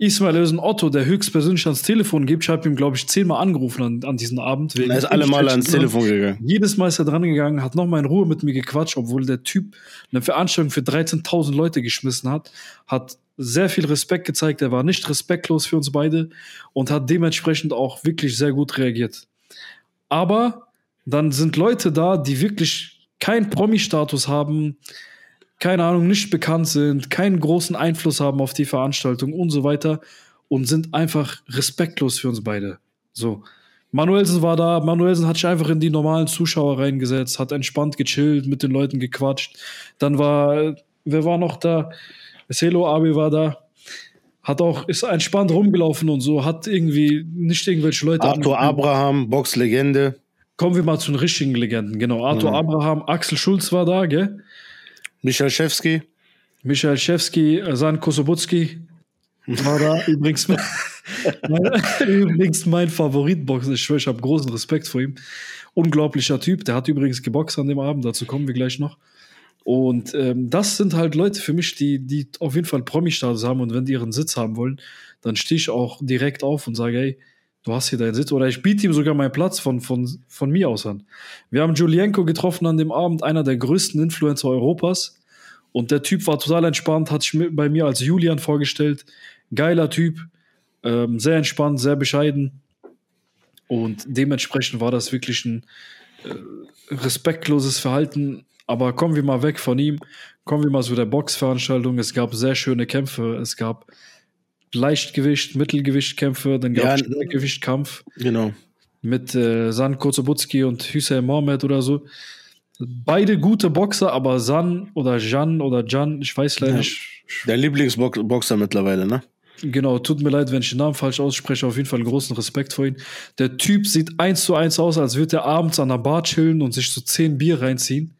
Ismail Ösen Otto, der höchstpersönlich ans Telefon gibt, ich habe ihm, glaube ich, zehnmal angerufen an, an diesen Abend. wegen Er ist alle Mal ans Telefon gegangen. jedes Mal ist er dran gegangen, hat nochmal in Ruhe mit mir gequatscht, obwohl der Typ eine Veranstaltung für 13.000 Leute geschmissen hat, hat sehr viel Respekt gezeigt, er war nicht respektlos für uns beide und hat dementsprechend auch wirklich sehr gut reagiert. Aber dann sind Leute da, die wirklich keinen Promi-Status haben, keine Ahnung, nicht bekannt sind, keinen großen Einfluss haben auf die Veranstaltung und so weiter und sind einfach respektlos für uns beide. So. Manuelsen war da, Manuelsen hat sich einfach in die normalen Zuschauer reingesetzt, hat entspannt gechillt, mit den Leuten gequatscht. Dann war, wer war noch da? Celo Abi war da, hat auch, ist entspannt rumgelaufen und so, hat irgendwie nicht irgendwelche Leute. Arthur. Abraham, Boxlegende. Kommen wir mal zu den richtigen Legenden, genau. Arthur Mhm. Abraham, Axel Schulz war da, gell? Michael Schewski. Michael Schewski, San Kosobutski war da. <laughs> übrigens, mein, übrigens mein Favoritboxer. Ich schwöre, ich habe großen Respekt vor ihm. Unglaublicher Typ. Der hat übrigens geboxt an dem Abend. Dazu kommen wir gleich noch. Und ähm, das sind halt Leute für mich, die, die auf jeden Fall Promi-Status haben. Und wenn die ihren Sitz haben wollen, dann stehe ich auch direkt auf und sage, hey, du hast hier deinen Sitz. Oder ich biete ihm sogar meinen Platz von, von, von mir aus an. Wir haben Julienko getroffen an dem Abend, einer der größten Influencer Europas. Und der Typ war total entspannt, hat sich bei mir als Julian vorgestellt. Geiler Typ, ähm, sehr entspannt, sehr bescheiden. Und dementsprechend war das wirklich ein äh, respektloses Verhalten. Aber kommen wir mal weg von ihm. Kommen wir mal zu der Boxveranstaltung. Es gab sehr schöne Kämpfe. Es gab Leichtgewicht, Mittelgewichtkämpfe, dann gab Ja, es Schwergewichtkampf Genau. mit äh, San Kozobutski und Hüseyin Mohamed oder so. Beide gute Boxer, aber San oder Jan oder Jan, ich weiß leider Ja. nicht. Der Lieblingsboxer mittlerweile, ne? Genau, tut mir leid, wenn ich den Namen falsch ausspreche. Auf jeden Fall großen Respekt vor ihm. Der Typ sieht eins zu eins aus, als würde er abends an der Bar chillen und sich so zehn Bier reinziehen.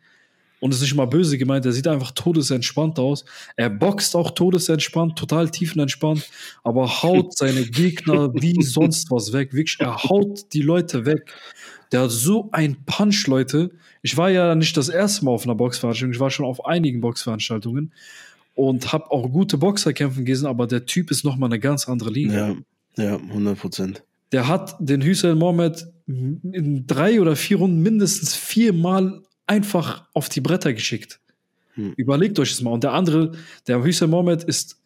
Und ist nicht mal böse gemeint, er sieht einfach todesentspannt aus. Er boxt auch todesentspannt, total tiefenentspannt, aber haut seine Gegner wie <laughs> sonst was weg. Wirklich, er haut die Leute weg. Der hat so ein Punch, Leute. Ich war ja nicht das erste Mal auf einer Boxveranstaltung, ich war schon auf einigen Boxveranstaltungen und habe auch gute Boxer kämpfen gesehen, aber der Typ ist nochmal eine ganz andere Liga. Ja, ja, 100 Prozent. Der hat den Hüseyin Mohamed in drei oder vier Runden mindestens viermal einfach auf die Bretter geschickt. Hm. Überlegt euch das mal. Und der andere, der Hüseyin Mohamed ist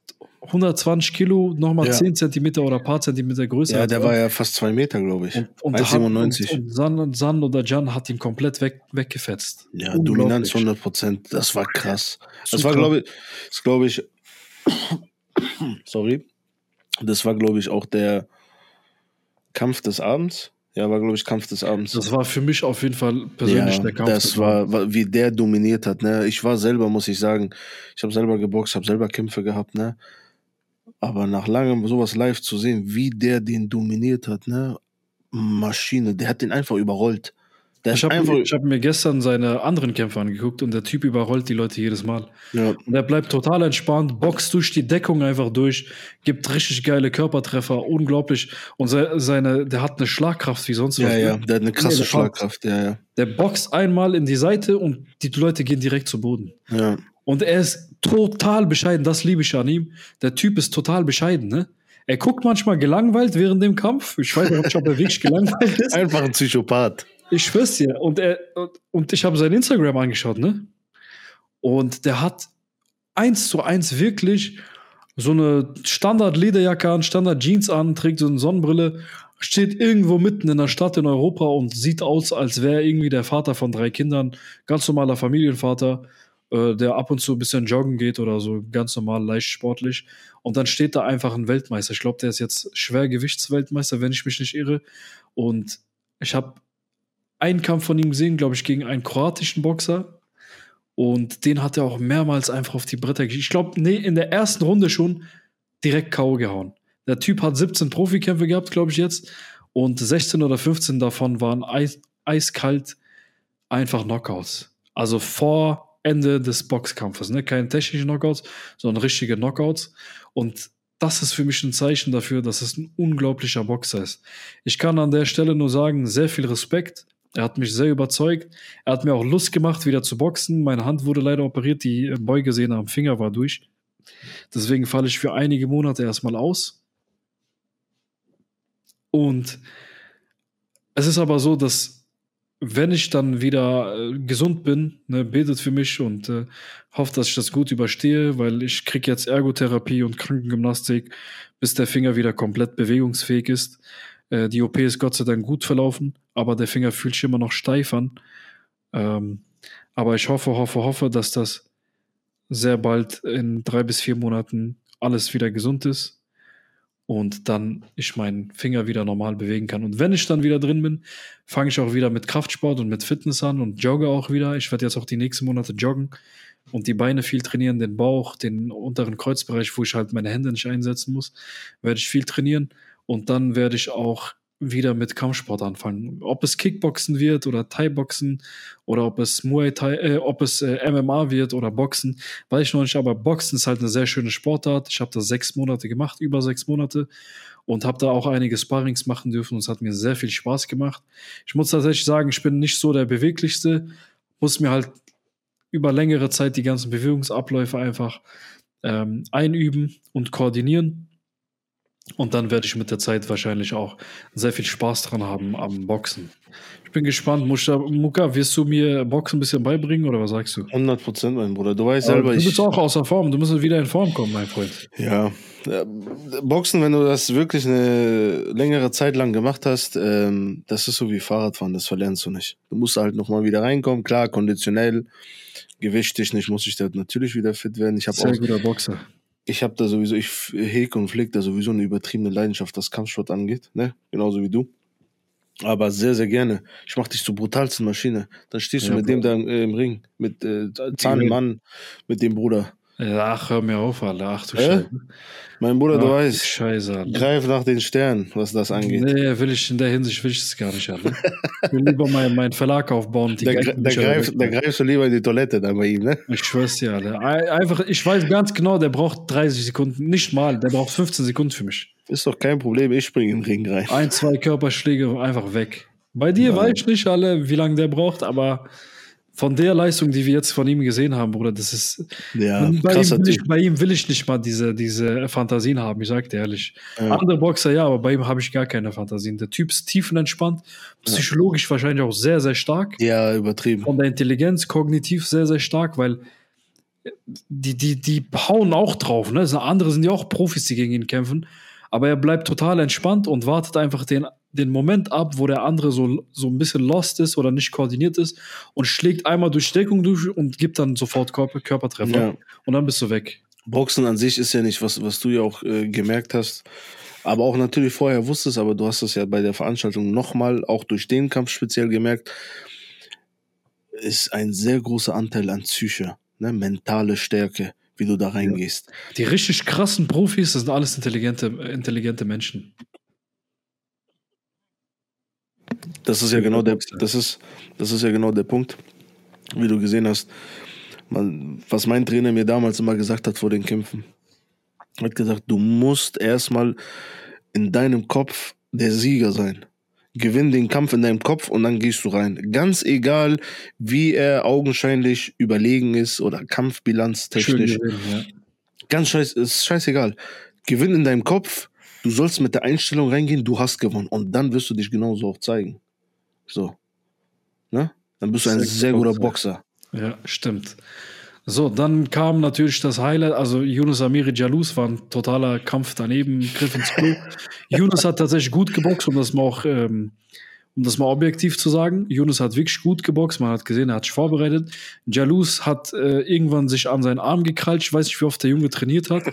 120 Kilo, nochmal Ja. 10 Zentimeter oder ein paar Zentimeter größer. Ja, der er. war ja fast zwei Meter, glaube ich. und, und, hat, 1,97. und, San, San oder Jan hat ihn komplett weg, weggefetzt. Ja. Dominanz 100 Prozent. Das war krass. Das war, glaube ich, das glaube ich, sorry, das war, glaube ich, auch der Kampf des Abends. Ja, war, glaube ich, Kampf des Abends. Das war für mich auf jeden Fall persönlich ja, der Kampf. das war, war, wie der dominiert hat. Ne? Ich war selber, muss ich sagen, ich habe selber geboxt, habe selber Kämpfe gehabt. Ne? Aber nach langem sowas live zu sehen, wie der den dominiert hat, ne? Maschine, der hat den einfach überrollt. Der Ich habe hab mir gestern seine anderen Kämpfe angeguckt und der Typ überrollt die Leute jedes Mal. ja, Und er bleibt total entspannt, boxt durch die Deckung einfach durch, gibt richtig geile Körpertreffer, unglaublich. Und se seine, der hat eine Schlagkraft wie sonst ja, was. ja, ne? der hat eine krasse. Schlagkraft, ja, ja. Der boxt einmal in die Seite und die Leute gehen direkt zu Boden. ja. Und er ist total bescheiden, das liebe ich an ihm. Der Typ ist total bescheiden, ne? Er guckt manchmal gelangweilt während dem Kampf. Ich weiß nicht, ob er wirklich <laughs> gelangweilt ist. Einfach ein Psychopath. Ich schwör's dir. Und, er, und ich habe sein Instagram angeschaut, ne? Und der hat eins zu eins wirklich so eine Standard-Lederjacke an, Standard-Jeans an, trägt so eine Sonnenbrille, steht irgendwo mitten in der Stadt in Europa und sieht aus, als wäre irgendwie der Vater von drei Kindern, ganz normaler Familienvater, äh, der ab und zu ein bisschen joggen geht oder so, ganz normal, leicht sportlich. Und dann steht da einfach ein Weltmeister. Ich glaube, der ist jetzt Schwergewichtsweltmeister, wenn ich mich nicht irre. Und ich habe einen Kampf von ihm gesehen, glaube ich, gegen einen kroatischen Boxer. Und den hat er auch mehrmals einfach auf die Bretter geschickt. Ich glaube, nee, in der ersten Runde schon direkt K.O. gehauen. Der Typ hat 17 Profikämpfe gehabt, glaube ich jetzt. Und 16 oder 15 davon waren eis eiskalt einfach Knockouts. Also vor Ende des Boxkampfes. Ne? Keine technischen Knockouts, sondern richtige Knockouts. Und das ist für mich ein Zeichen dafür, dass es ein unglaublicher Boxer ist. Ich kann an der Stelle nur sagen, sehr viel Respekt. Er hat mich sehr überzeugt. Er hat mir auch Lust gemacht, wieder zu boxen. Meine Hand wurde leider operiert, die Beugesehne am Finger war durch. Deswegen falle ich für einige Monate erstmal aus. Und es ist aber so, dass wenn ich dann wieder äh, gesund bin, ne, betet für mich und äh, hofft, dass ich das gut überstehe, weil ich kriege jetzt Ergotherapie und Krankengymnastik, bis der Finger wieder komplett bewegungsfähig ist. Äh, die OP ist Gott sei Dank gut verlaufen, aber der Finger fühlt sich immer noch steif an. Ähm, aber ich hoffe, hoffe, hoffe, dass das sehr bald in drei bis vier Monaten alles wieder gesund ist und dann ich meinen Finger wieder normal bewegen kann. Und wenn ich dann wieder drin bin, fange ich auch wieder mit Kraftsport und mit Fitness an und jogge auch wieder. Ich werde jetzt auch die nächsten Monate joggen und die Beine viel trainieren, den Bauch, den unteren Kreuzbereich, wo ich halt meine Hände nicht einsetzen muss, werde ich viel trainieren und dann werde ich auch wieder mit Kampfsport anfangen. Ob es Kickboxen wird oder Thai-Boxen oder ob es Muay Thai, äh, ob es äh, MMA wird oder Boxen, weiß ich noch nicht, aber Boxen ist halt eine sehr schöne Sportart. Ich habe das sechs Monate gemacht, über sechs Monate und habe da auch einige Sparrings machen dürfen und es hat mir sehr viel Spaß gemacht. Ich muss tatsächlich sagen, ich bin nicht so der beweglichste, muss mir halt über längere Zeit die ganzen Bewegungsabläufe einfach ähm, einüben und koordinieren und dann werde ich mit der Zeit wahrscheinlich auch sehr viel Spaß dran haben am Boxen. Ich bin gespannt. Muka, wirst du mir Boxen ein bisschen beibringen oder was sagst du? 100 Prozent, mein Bruder. Du weißt selber, du ich. bist auch außer Form. Du musst wieder in Form kommen, mein Freund. Ja. Boxen, wenn du das wirklich eine längere Zeit lang gemacht hast, ähm, das ist so wie Fahrradfahren, das verlernst du nicht. Du musst halt nochmal wieder reinkommen, klar, konditionell, gewichttechnisch muss ich da natürlich wieder fit werden. Ich habe Sehr auch guter Boxer. Ich habe da sowieso, ich hege und pflege da sowieso eine übertriebene Leidenschaft, was Kampfsport angeht, ne? Genauso wie du. Aber sehr, sehr gerne. Ich mach dich zur brutalsten Maschine. Dann stehst du Ja, mit dem da im Ring, mit äh, Zahnmann, mit dem Bruder. Ach, hör mir auf, Alter. Ach du Hä? Scheiße. Mein Bruder, du Ach, weißt, Scheiße, Alter. greif nach den Sternen, was das angeht. Nee, will ich in der Hinsicht will ich das gar nicht, Alter. Ich will lieber meinen mein Verlag aufbauen. Da, da, greifst, da greifst du lieber in die Toilette dann bei ihm, ne? Ich schwör's dir, Alter. Ein- Einfach, ich weiß ganz genau, der braucht 30 Sekunden. Nicht mal, der braucht 15 Sekunden für mich. Ist doch kein Problem, ich springe in den Ring rein. Ein, zwei Körperschläge einfach weg. Bei dir Ja. weiß ich nicht alle, wie lange der braucht, aber von der Leistung, die wir jetzt von ihm gesehen haben, Bruder, das ist. Ja, bei, ihm will ich, bei ihm will ich nicht mal diese, diese Fantasien haben, ich sag dir ehrlich. Ja. Andere Boxer ja, aber bei ihm habe ich gar keine Fantasien. Der Typ ist tiefenentspannt, psychologisch wahrscheinlich auch sehr, sehr stark. Ja, übertrieben. Von der Intelligenz kognitiv sehr, sehr stark, weil die, die, die hauen auch drauf. Ne? Andere sind ja auch Profis, die gegen ihn kämpfen. Aber er bleibt total entspannt und wartet einfach den, den Moment ab, wo der andere so, so ein bisschen lost ist oder nicht koordiniert ist und schlägt einmal durch Deckung durch und gibt dann sofort Körper, Körpertreffer. Ja. Und dann bist du weg. Boxen an sich ist ja nicht, was, was du ja auch äh, gemerkt hast, aber auch natürlich vorher wusstest, aber du hast es ja bei der Veranstaltung nochmal, auch durch den Kampf speziell gemerkt, ist ein sehr großer Anteil an Psyche, ne? mentale Stärke, wie du da reingehst. Die richtig krassen Profis, das sind alles intelligente, intelligente Menschen. Das ist ja genau der, das ist, das ist ja genau der Punkt, wie du gesehen hast. Man, was mein Trainer mir damals immer gesagt hat vor den Kämpfen, hat gesagt, du musst erstmal in deinem Kopf der Sieger sein. Gewinn den Kampf in deinem Kopf und dann gehst du rein. Ganz egal, wie er augenscheinlich überlegen ist oder Kampfbilanz Schön technisch. gesehen, ja. Ganz scheiß, ist scheißegal. Gewinn in deinem Kopf. Du sollst mit der Einstellung reingehen, du hast gewonnen. Und dann wirst du dich genauso auch zeigen. So. Ne? Dann bist du ein Sehr sehr gut, guter. Boxer. Ja, stimmt. So, dann kam natürlich das Highlight, also Yunus Amiri Jalous war ein totaler Kampf daneben, Griff ins Klo. <laughs> Yunus hat tatsächlich gut geboxt, um das mal auch, ähm, um das mal objektiv zu sagen. Yunus hat wirklich gut geboxt, man hat gesehen, er hat sich vorbereitet. Jalous hat äh, irgendwann sich an seinen Arm gekrallt, ich weiß nicht, wie oft der Junge trainiert hat.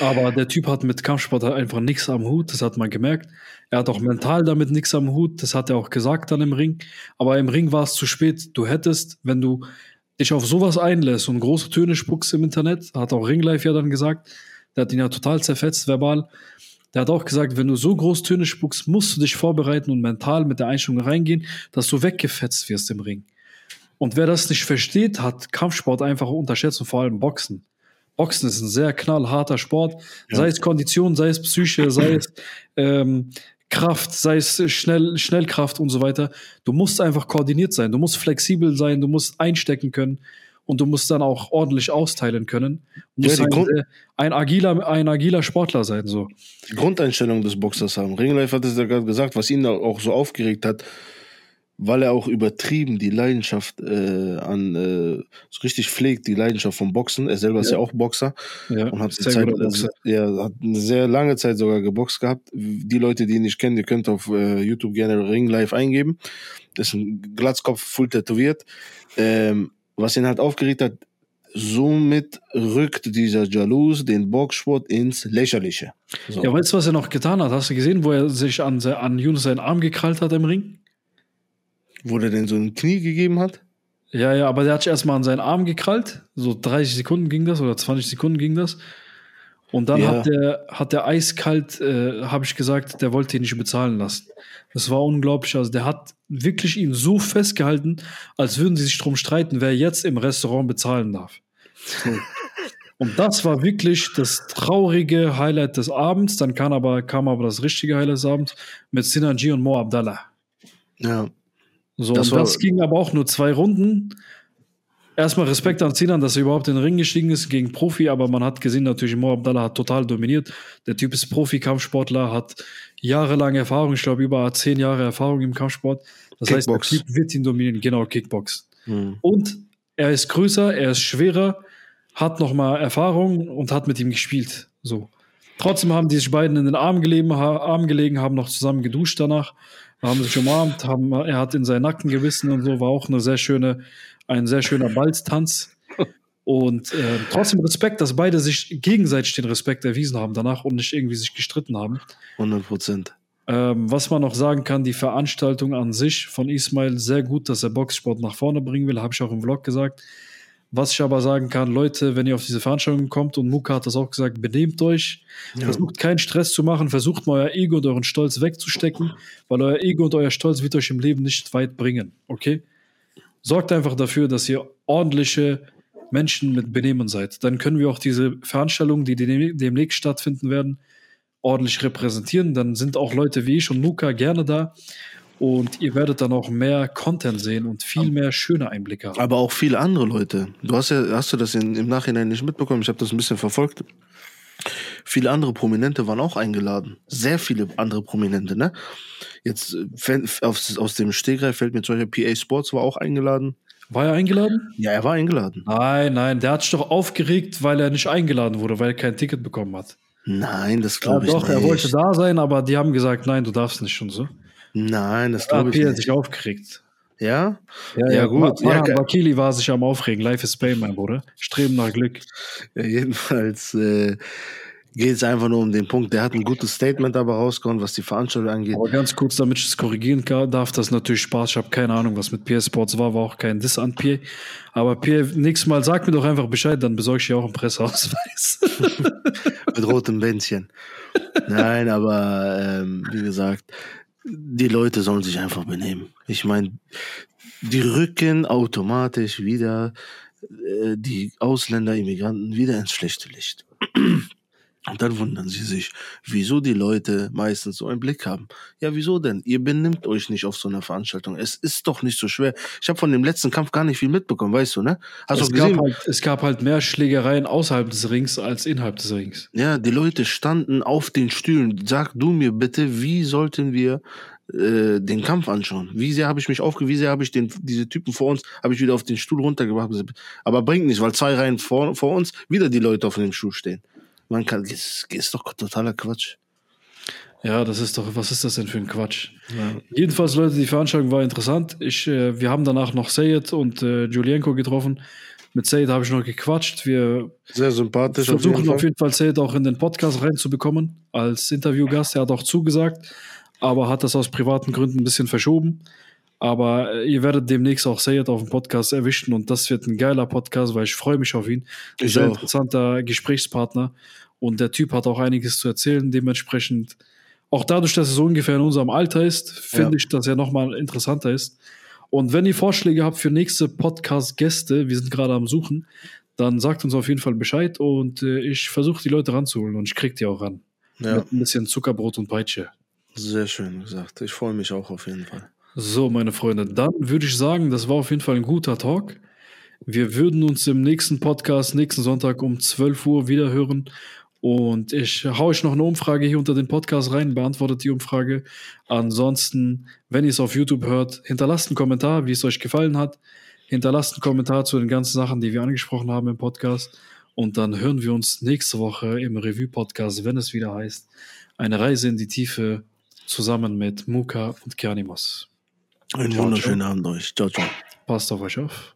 Aber der Typ hat mit Kampfsport einfach nichts am Hut, das hat man gemerkt. Er hat auch mental damit nichts am Hut, das hat er auch gesagt dann im Ring. Aber im Ring war es zu spät. Du hättest, wenn du dich auf sowas einlässt und große Töne spuckst im Internet, hat auch Ringlife ja dann gesagt, der hat ihn ja total zerfetzt verbal. Der hat auch gesagt, wenn du so große Töne spuckst, musst du dich vorbereiten und mental mit der Einstellung reingehen, dass du weggefetzt wirst im Ring. Und wer das nicht versteht, hat Kampfsport einfach unterschätzt und vor allem Boxen. Boxen ist ein sehr knallharter Sport, ja. sei es Kondition, sei es Psyche, sei es <laughs> ähm, Kraft, sei es Schnell, Schnellkraft und so weiter. Du musst einfach koordiniert sein, du musst flexibel sein, du musst einstecken können und du musst dann auch ordentlich austeilen können. Du musst ja, ein, ein, agiler, ein agiler Sportler sein. So. Die Grundeinstellung des Boxers haben. Ringlife hat es ja gerade gesagt, was ihn auch so aufgeregt hat weil er auch übertrieben die Leidenschaft äh, an äh, so richtig pflegt, die Leidenschaft vom Boxen. Er selber ja. ist ja auch Boxer ja, und hat, Zeit, also, ja, hat eine sehr lange Zeit sogar geboxt gehabt. Die Leute, die ihn nicht kennen, ihr könnt auf äh, YouTube gerne Ring Live eingeben. Das ist ein Glatzkopf, full tätowiert. Ähm, was ihn halt aufgeregt hat, somit rückt dieser Jalous den Boxsport ins Lächerliche. So. Ja, weißt du, was er noch getan hat? Hast du gesehen, wo er sich an, an Yunus seinen Arm gekrallt hat im Ring? Wo der denn so ein Knie gegeben hat? Ja, ja, aber der hat sich erstmal an seinen Arm gekrallt. So 30 Sekunden ging das oder 20 Sekunden ging das. Und dann ja. hat der, hat der eiskalt, äh, habe ich gesagt, der wollte ihn nicht bezahlen lassen. Das war unglaublich. Also der hat wirklich ihn so festgehalten, als würden sie sich drum streiten, wer jetzt im Restaurant bezahlen darf. So. <laughs> Und das war wirklich das traurige Highlight des Abends. Dann kam aber, kam aber das richtige Highlight des Abends mit Sinanji und Mo Abdallah. Ja. So, das, und das ging aber auch nur zwei Runden. Erstmal Respekt an Sinan, dass er überhaupt in den Ring gestiegen ist gegen Profi, aber man hat gesehen, natürlich, Mo Abdallah hat total dominiert. Der Typ ist Profi-Kampfsportler, hat jahrelange Erfahrung, ich glaube, über zehn Jahre Erfahrung im Kampfsport. Das Kickbox. heißt, der Typ wird ihn dominieren, genau, Kickbox. Hm. Und er ist größer, er ist schwerer, hat nochmal Erfahrung und hat mit ihm gespielt. So. Trotzdem haben die sich beiden in den Arm gelegen, Arm gelegen haben noch zusammen geduscht danach haben sich umarmt, haben, er hat in seinen Nacken gewissen und so, war auch eine sehr schöne, ein sehr schöner Balztanz. Und äh, trotzdem Respekt, dass beide sich gegenseitig den Respekt erwiesen haben danach und nicht irgendwie sich gestritten haben. 100 Prozent. Ähm, was man noch sagen kann, die Veranstaltung an sich von Ismail sehr gut, dass er Boxsport nach vorne bringen will, habe ich auch im Vlog gesagt. Was ich aber sagen kann, Leute, wenn ihr auf diese Veranstaltung kommt, und Muka hat das auch gesagt, benehmt euch, ja. versucht keinen Stress zu machen, versucht mal euer Ego und euren Stolz wegzustecken, weil euer Ego und euer Stolz wird euch im Leben nicht weit bringen, okay? Sorgt einfach dafür, dass ihr ordentliche Menschen mit Benehmen seid. Dann können wir auch diese Veranstaltungen, die demnächst stattfinden werden, ordentlich repräsentieren. Dann sind auch Leute wie ich und Muka gerne da und ihr werdet dann auch mehr Content sehen und viel mehr schöne Einblicke haben. Aber auch viele andere Leute. Du hast ja, hast du das in, im Nachhinein nicht mitbekommen? Ich habe das ein bisschen verfolgt. Viele andere Prominente waren auch eingeladen. Sehr viele andere Prominente, ne? Jetzt äh, aus, aus dem Stegreif fällt mir zum Beispiel PA Sports war auch eingeladen. War er eingeladen? Ja, er war eingeladen. Nein, nein, der hat sich doch aufgeregt, weil er nicht eingeladen wurde, weil er kein Ticket bekommen hat. Nein, das glaube ja, ich doch, nicht. Doch, er wollte da sein, aber die haben gesagt, nein, du darfst nicht schon so. Nein, das glaube ich nicht. hat sich aufgeregt. Ja? Ja, ja, ja gut. Ja, Bakili war sich am Aufregen. Life is Pain, mein Bruder. Streben nach Glück. Ja, jedenfalls äh, geht es einfach nur um den Punkt. Der hat ein gutes Statement aber rausgehauen, was die Veranstaltung angeht. Aber ganz kurz, damit ich es korrigieren darf, das ist natürlich Spaß. Ich habe keine Ahnung, was mit PS Sports war, war auch kein Diss an Pierre. Aber Pierre, nächstes Mal sag mir doch einfach Bescheid, dann besorge ich dir auch einen Presseausweis. <laughs> mit rotem Bändchen. <laughs> Nein, aber ähm, wie gesagt, die Leute sollen sich einfach benehmen. Ich meine, die rücken automatisch wieder äh, die Ausländer, Immigranten wieder ins schlechte Licht. Und dann wundern sie sich, wieso die Leute meistens so einen Blick haben. Ja, wieso denn? Ihr benimmt euch nicht auf so einer Veranstaltung. Es ist doch nicht so schwer. Ich habe von dem letzten Kampf gar nicht viel mitbekommen, weißt du, ne? Hast es? Gab halt, es gab halt mehr Schlägereien außerhalb des Rings als innerhalb des Rings. Ja, die Leute standen auf den Stühlen. Sag du mir bitte, wie sollten wir äh, den Kampf anschauen. Wie sehr habe ich mich aufge, wie sehr habe ich den, diese Typen vor uns, habe ich wieder auf den Stuhl runtergebracht. Aber bringt nicht, weil zwei Reihen vor, vor uns wieder die Leute auf dem Stuhl stehen. Man kann, ist, ist doch totaler Quatsch. Ja, das ist doch, was ist das denn für ein Quatsch? Ja. Jedenfalls, Leute, die Veranstaltung war interessant. Ich, äh, wir haben danach noch Sayed und äh, Julienko getroffen. Mit Sayed habe ich noch gequatscht. Wir Sehr sympathisch. versuchen auf jeden, auf jeden Fall Sayed auch in den Podcast reinzubekommen als Interviewgast. Er hat auch zugesagt, aber hat das aus privaten Gründen ein bisschen verschoben. Aber äh, ihr werdet demnächst auch Sayed auf dem Podcast erwischen und das wird ein geiler Podcast, weil ich freue mich auf ihn. Ich Sehr auch. interessanter Gesprächspartner und der Typ hat auch einiges zu erzählen. Dementsprechend auch dadurch, dass er so ungefähr in unserem Alter ist, finde ja. ich, dass er nochmal interessanter ist. Und wenn ihr Vorschläge habt für nächste Podcast-Gäste, wir sind gerade am Suchen, dann sagt uns auf jeden Fall Bescheid und äh, ich versuche die Leute ranzuholen und ich krieg die auch ran. Ja. Mit ein bisschen Zuckerbrot und Peitsche. Sehr schön gesagt. Ich freue mich auch auf jeden Fall. So, meine Freunde, dann würde ich sagen, das war auf jeden Fall ein guter Talk. Wir würden uns im nächsten Podcast, nächsten Sonntag um 12 Uhr wieder hören und ich haue euch noch eine Umfrage hier unter den Podcast rein, beantwortet die Umfrage. Ansonsten, wenn ihr es auf YouTube hört, hinterlasst einen Kommentar, wie es euch gefallen hat. Hinterlasst einen Kommentar zu den ganzen Sachen, die wir angesprochen haben im Podcast. Und dann hören wir uns nächste Woche im Review-Podcast, wenn es wieder heißt, eine Reise in die Tiefe zusammen mit Muka und Kianimos. Einen wunderschönen Abend euch. Ciao, ciao. Passt auf euch auf.